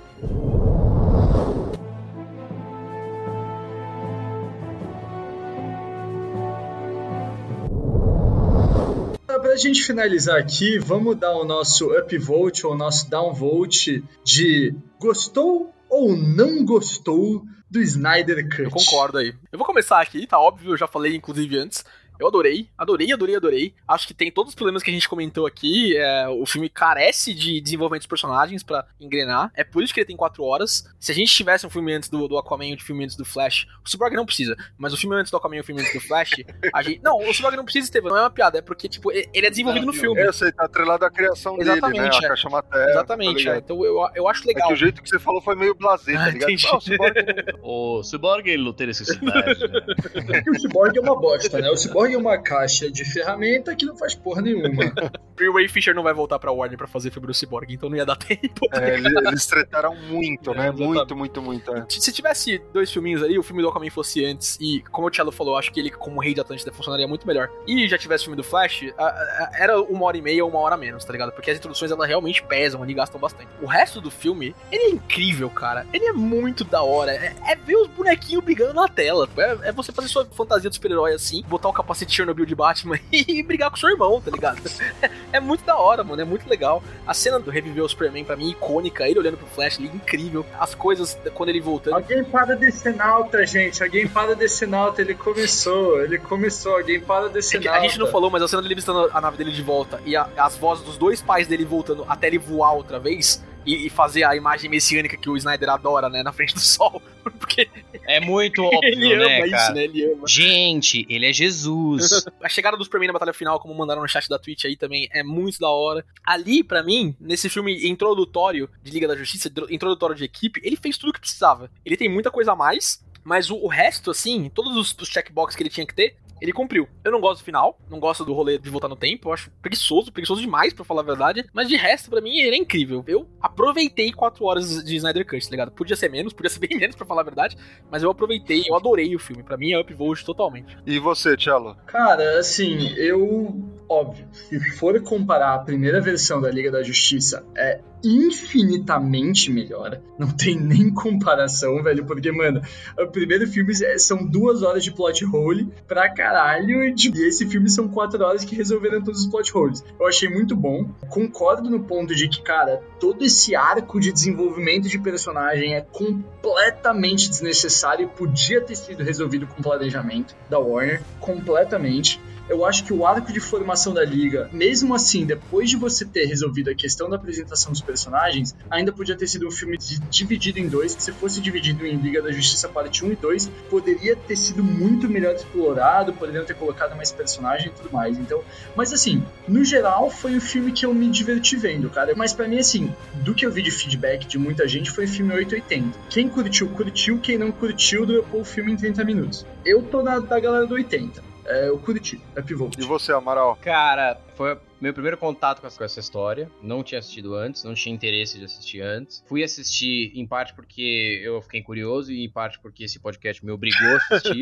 Pra gente finalizar aqui, vamos dar o nosso upvote ou o nosso downvote de gostou ou não gostou do Snyder Cut. Eu concordo aí. Eu vou começar aqui, tá óbvio, eu já falei inclusive antes. Eu adorei, adorei, adorei, adorei. Acho que tem todos os problemas que a gente comentou aqui. é, o filme carece de desenvolvimento dos personagens pra engrenar. É por isso que ele tem 4 horas. Se a gente tivesse um filme antes do, do Aquaman e um filme antes do Flash, o Cyborg não precisa, mas o filme antes do Aquaman e o filme antes do Flash, a gente. Não, o Cyborg não precisa, Estevam, não é uma piada, é porque, tipo, ele é desenvolvido no filme. eu sei, tá atrelado à criação dele, né? Exatamente, A é. caixa matéria. Exatamente, tá é. então eu, eu acho É legal. que o jeito que você falou foi meio blasé, tá Ah, ligado? Ah, o Cyborg O Cyborg ele não tem necessidade. né? O Cyborg é uma bosta, né? O Cyborg é uma caixa de ferramenta que não faz porra nenhuma. O Ray Fisher não vai voltar pra Warner pra fazer filme do Cyborg, então não ia dar tempo. É, ele- eles tretaram muito, É, né? exatamente. Muito, muito, muito. é. Se se tivesse dois filminhos ali, o filme do Aquaman fosse antes, e como o Cello falou, acho que ele, como rei de Atlântida, funcionaria muito melhor. E já tivesse o filme do Flash, a- a- era uma hora e meia ou uma hora menos, tá ligado? Porque as introduções elas realmente pesam ali, gastam bastante. O resto do filme, ele é incrível, cara. Ele é muito da hora. É, é ver os bonequinhos brigando na tela. É, é você fazer sua fantasia do super-herói assim, botar o capacete Chernobyl de Batman e brigar com seu irmão, tá ligado? É muito da hora, mano. É muito legal. A cena do reviver o Superman, pra mim, icônica. Ele olhando pro Flash ali, incrível. As coisas, quando ele voltando. Alguém para desse nauta, gente. Alguém para desse nauta. Ele começou. Ele começou. Alguém para desse É nauta. a gente não falou, mas a cena dele visitando a nave dele de volta e a- as vozes dos dois pais dele voltando até ele voar outra vez e, e fazer a imagem messiânica que o Snyder adora, né, na frente do sol. Porque É muito óbvio, ele ama né, isso, cara? né? Ele ama. Gente, ele é Jesus. A chegada do Superman na batalha final, como mandaram no chat da Twitch aí também, é muito da hora. Ali, pra mim, nesse filme introdutório de Liga da Justiça, introdutório de equipe, ele fez tudo o que precisava. Ele tem muita coisa a mais, mas o, o resto, assim, todos os, os checkbox que ele tinha que ter, ele cumpriu. Eu não gosto do final, não gosto do rolê de voltar no tempo, eu acho preguiçoso, preguiçoso demais, pra falar a verdade. Mas de resto, pra mim, ele é incrível. Eu aproveitei quatro horas de Snyder Cut, tá ligado? Podia ser menos, podia ser bem menos, pra falar a verdade, mas eu aproveitei, eu adorei o filme. Pra mim é upvote totalmente. E você, Tchelo? Cara, assim, eu. Óbvio, se for comparar a primeira versão da Liga da Justiça, é infinitamente melhor. Não tem nem comparação, velho, porque, mano, o primeiro filme é- são duas horas de plot hole pra caralho, e esse filme são quatro horas que resolveram todos os plot holes. Eu achei muito bom. Concordo no ponto de que, cara, todo esse arco de desenvolvimento de personagem é completamente desnecessário e podia ter sido resolvido com planejamento da Warner, completamente. Eu acho que o arco de formação da liga, mesmo assim, depois de você ter resolvido a questão da apresentação dos personagens, ainda podia ter sido um filme dividido em dois, que se fosse dividido em Liga da Justiça parte 1 e 2, poderia ter sido muito melhor explorado, poderiam ter colocado mais personagem e tudo mais. Então, mas assim, no geral, foi um filme que eu me diverti vendo, cara. Mas pra mim, assim, do que eu vi de feedback de muita gente, foi um filme 880. Quem curtiu, curtiu. Quem não curtiu, dropou o filme em 30 minutos. Eu tô na da galera do 80. É, eu curti. É Pivolt. E você, Amaral? Cara, foi meu primeiro contato com essa, história. Não tinha assistido antes, não tinha interesse de assistir antes. Fui assistir em parte porque eu fiquei curioso e em parte porque esse podcast me obrigou a assistir.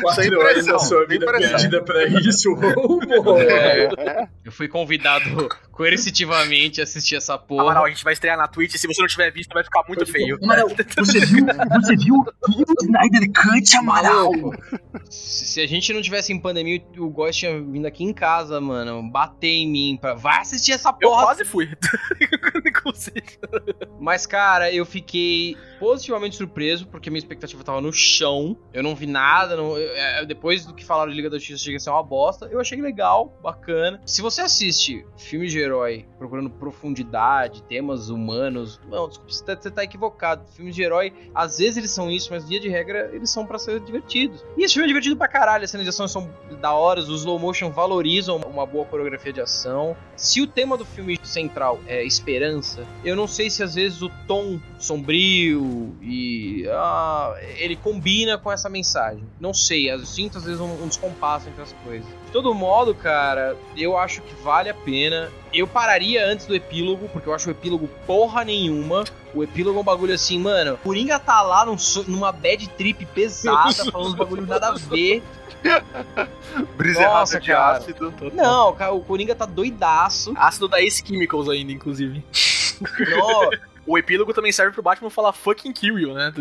Quatro horas da sua vida perdida pra isso. É, eu fui convidado coercitivamente a assistir essa porra. Amaral, a gente vai estrear na Twitch. Se você não tiver visto, vai ficar muito feio. Amaral, você viu, você viu o Snyder Cut, Amaral? Se, a gente não tivesse em pandemia, o Góis tinha vindo aqui em casa, mano, bater em mim pra. Vai assistir essa Eu porra! quase fui. Mas, cara, eu fiquei positivamente surpreso, porque minha expectativa tava no chão. Eu não vi nada. não- eu- é, depois do que falaram de Liga da Justiça, chega a ser uma bosta. Eu achei legal, bacana. Se você assiste filme de herói procurando profundidade, temas humanos. Não, desculpa, você tá, você tá equivocado. Filmes de herói, às vezes eles são isso, mas via de regra, eles são pra ser divertidos. E esse filme é divertido pra caralho. As cenas de ação são da hora, os slow motion valorizam uma boa coreografia de ação. Se o tema do filme central é esperança, eu não sei se às vezes o tom sombrio e ah, ele combina com essa mensagem. Não sei, eu sinto às vezes um, um descompasso entre as coisas. De todo modo, cara, eu acho que vale a pena. Eu pararia antes do epílogo, porque eu acho o epílogo porra nenhuma. O epílogo é um bagulho assim, mano. O Coringa tá lá num numa bad trip pesada, falando uns bagulho nada a ver. Brisa Nossa, de cara. ácido. Não, cara, o Coringa tá doidaço. Ácido da Ace Chemicals ainda, inclusive. Não, O epílogo também serve pro Batman falar fucking kill you, né?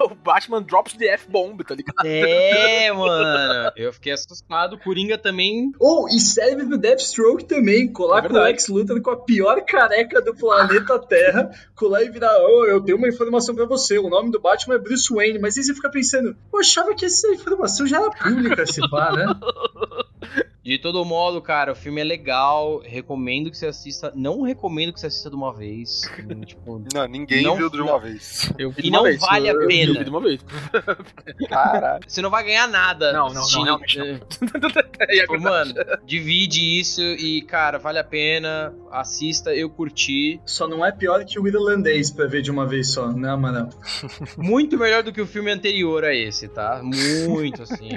O Batman drops the F-bomb, tá ligado? é, mano. Eu fiquei assustado. O Coringa também. Ou, e serve pro Deathstroke também, colar É com o. Lex Luthor com a pior careca do planeta Terra, colar e virar, oh, eu tenho uma informação pra você, o nome do Batman é Bruce Wayne, mas aí você fica pensando, pô, achava que essa informação já era pública, se pá, né? De todo modo, cara, o filme é legal. Recomendo que você assista. Não recomendo que você assista de uma vez. Hum, tipo, Não, ninguém Não- viu de uma não. vez. Eu vi E de uma não vez. vale a Eu- eu pena. vi de uma vez. Caralho. você não vai ganhar nada. Não, não, não, realmente não. Tipo, mano, divide isso e, cara, vale a pena. Assista, eu curti. Só não é pior que o irlandês pra ver de uma vez só, né, mano? Muito melhor do que o filme anterior a esse, tá? Muito, assim.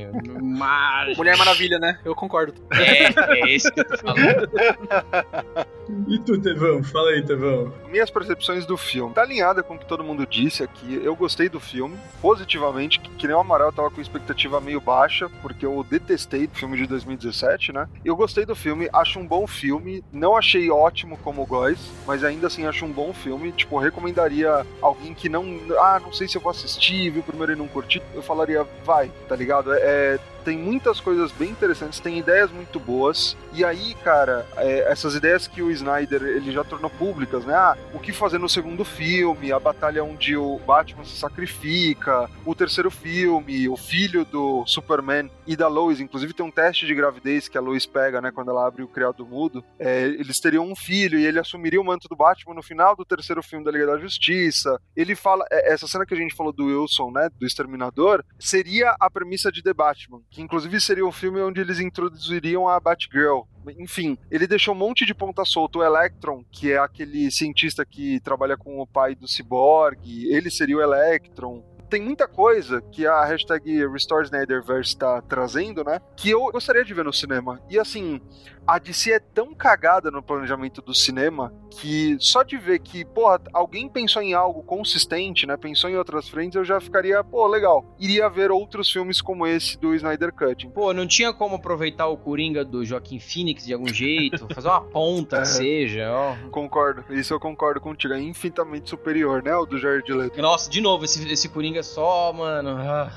Mas. Mulher Maravilha, né? Eu concordo. É, é esse que eu tô falando. E tu, Tevão? Fala aí, Tevão. Minhas percepções do filme. Tá alinhada com o que todo mundo disse aqui. Eu gostei do filme, positivamente, que, que nem o Amaral eu tava com expectativa meio baixa, porque eu detestei o filme de 2017, né? Eu gostei do filme, acho um bom filme. Não achei ótimo como o Góis, mas ainda assim acho um bom filme. Tipo, recomendaria alguém que não. Ah, não sei se eu vou assistir, viu primeiro e não curti. Eu falaria, vai, tá ligado? É. é, tem muitas coisas bem interessantes, tem ideias muito boas. E aí, cara, é, essas ideias que o Snyder ele já tornou públicas, né? Ah, o que fazer no segundo filme, a batalha onde o Batman se sacrifica, o terceiro filme, o filho do Superman e da Lois, inclusive tem um teste de gravidez que a Lois pega, né, quando ela abre o criado mudo. É, eles teriam um filho e ele assumiria o manto do Batman no final do terceiro filme da Liga da Justiça. Ele fala, é, essa cena que a gente falou do Wilson, né, do Exterminador, seria a premissa de The Batman, que inclusive seria um filme onde eles introduziriam a Batgirl. Enfim, ele deixou um monte de ponta solta. O Electron, que é aquele cientista que trabalha com o pai do Cyborg, ele seria o Electron. Tem muita coisa que a hashtag Restore Snyderverse tá trazendo, né? Que eu gostaria de ver no cinema. E assim, a DC é tão cagada no planejamento do cinema que só de ver que, porra, alguém pensou em algo consistente, né? Pensou em outras frentes, eu já ficaria, pô, legal. Iria ver outros filmes como esse do Snyder Cut. Pô, não tinha como aproveitar o Coringa do Joaquim Phoenix de algum jeito? Fazer uma ponta É. que seja, ó. Concordo, isso eu concordo contigo. É infinitamente superior, né? O do Jared Leto. Nossa, de novo, esse, esse Coringa só, mano. ah,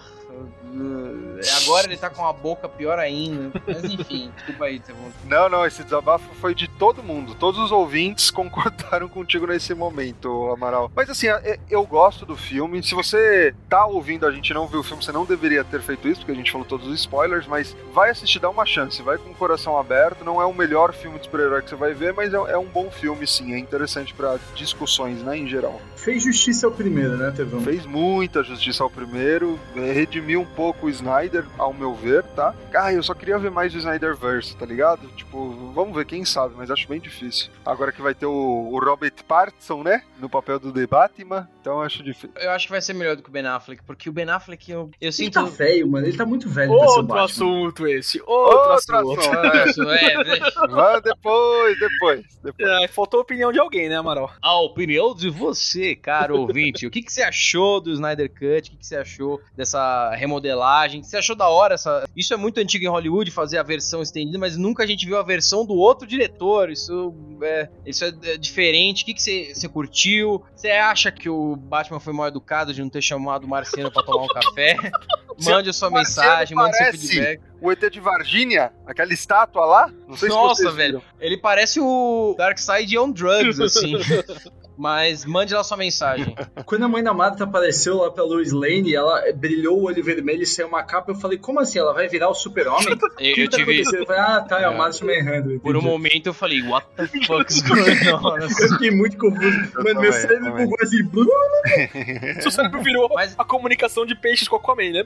Agora ele tá com a boca pior ainda. Mas enfim, desculpa aí, Tevon. Não, não, esse desabafo foi de todo mundo. Todos os ouvintes concordaram contigo nesse momento, Amaral. Mas assim, é- eu gosto do filme. Se você tá ouvindo a gente e não viu o filme, você não deveria ter feito isso, porque a gente falou todos os spoilers, mas vai assistir, dá uma chance. Vai com o coração aberto. Não é o melhor filme de super-herói que você vai ver, mas é, é um bom filme, sim. É interessante pra discussões, né, em geral. Fez justiça ao primeiro, né, Tevão? Fez muita justiça ao primeiro, é, redimiu um pouco o Snyder, ao meu ver, tá? Ah, eu só queria ver mais do Snyderverse, tá ligado? Tipo, vamos ver, quem sabe, mas acho bem difícil. Agora que vai ter o, o Robert Pattinson, né? No papel do The Batman, então eu acho difícil. Eu acho que vai ser melhor do que o Ben Affleck, porque o Ben Affleck, eu, eu Ele sinto. tá velho, mano. Ele tá muito velho pra ser o Outro assunto esse. Outro, Outro assunto. assunto, é. Vai depois, depois, depois. É, faltou a opinião de alguém, né, Amaral? A opinião de você, caro ouvinte. O que, que você achou do Snyder Cut? O que, que você achou dessa remodelagem? Você achou da hora? Essa... Isso é muito antigo em Hollywood, fazer a versão estendida, mas nunca a gente viu a versão do outro diretor. Isso é, isso é é diferente. O que, que você, você curtiu? Você acha que o Batman foi mal educado de não ter chamado o Marciano pra tomar um café? Mande a sua Marciano mensagem, mande seu feedback. O ET de Varginha, aquela estátua lá, Nossa, velho. Ele parece o Darkseid on drugs, assim. Mas mande lá sua mensagem. Quando a mãe da Marta apareceu lá pra Lois Lane, ela brilhou o olho vermelho e saiu uma capa, eu falei, como assim? Ela vai virar o super-homem? O Eu, eu tá tive. Eu falei, ah, tá, é o É. Martin Manhunter. Por um momento eu falei, what the fuck is going on? Eu fiquei muito confuso. Mano, meu cérebro bugou assim. Seu cérebro virou Mas- a comunicação de peixes com a Aquaman, né?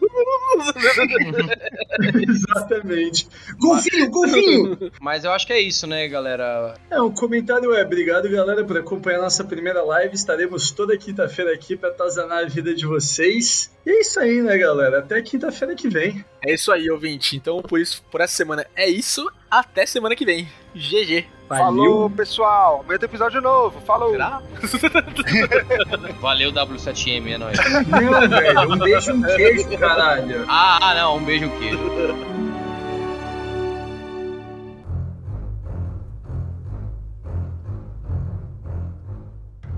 Exatamente. Golfinho, golfinho! Mas eu acho que é isso, né, galera? É, o comentário é: obrigado, galera, por acompanhar nossa primeira live. Estaremos toda quinta-feira aqui pra atazanar a vida de vocês. E é isso aí, né, galera? Até quinta-feira que vem. É isso aí, ouvinte. Então, por isso, por essa semana é isso. Até semana que vem. GG. Falou, pessoal. Amanhã tem episódio novo. Falou. Será? Valeu, W7M, é nóis. Não, velho. Um beijo, um queijo, caralho. Ah, ah, não, um beijo queijo.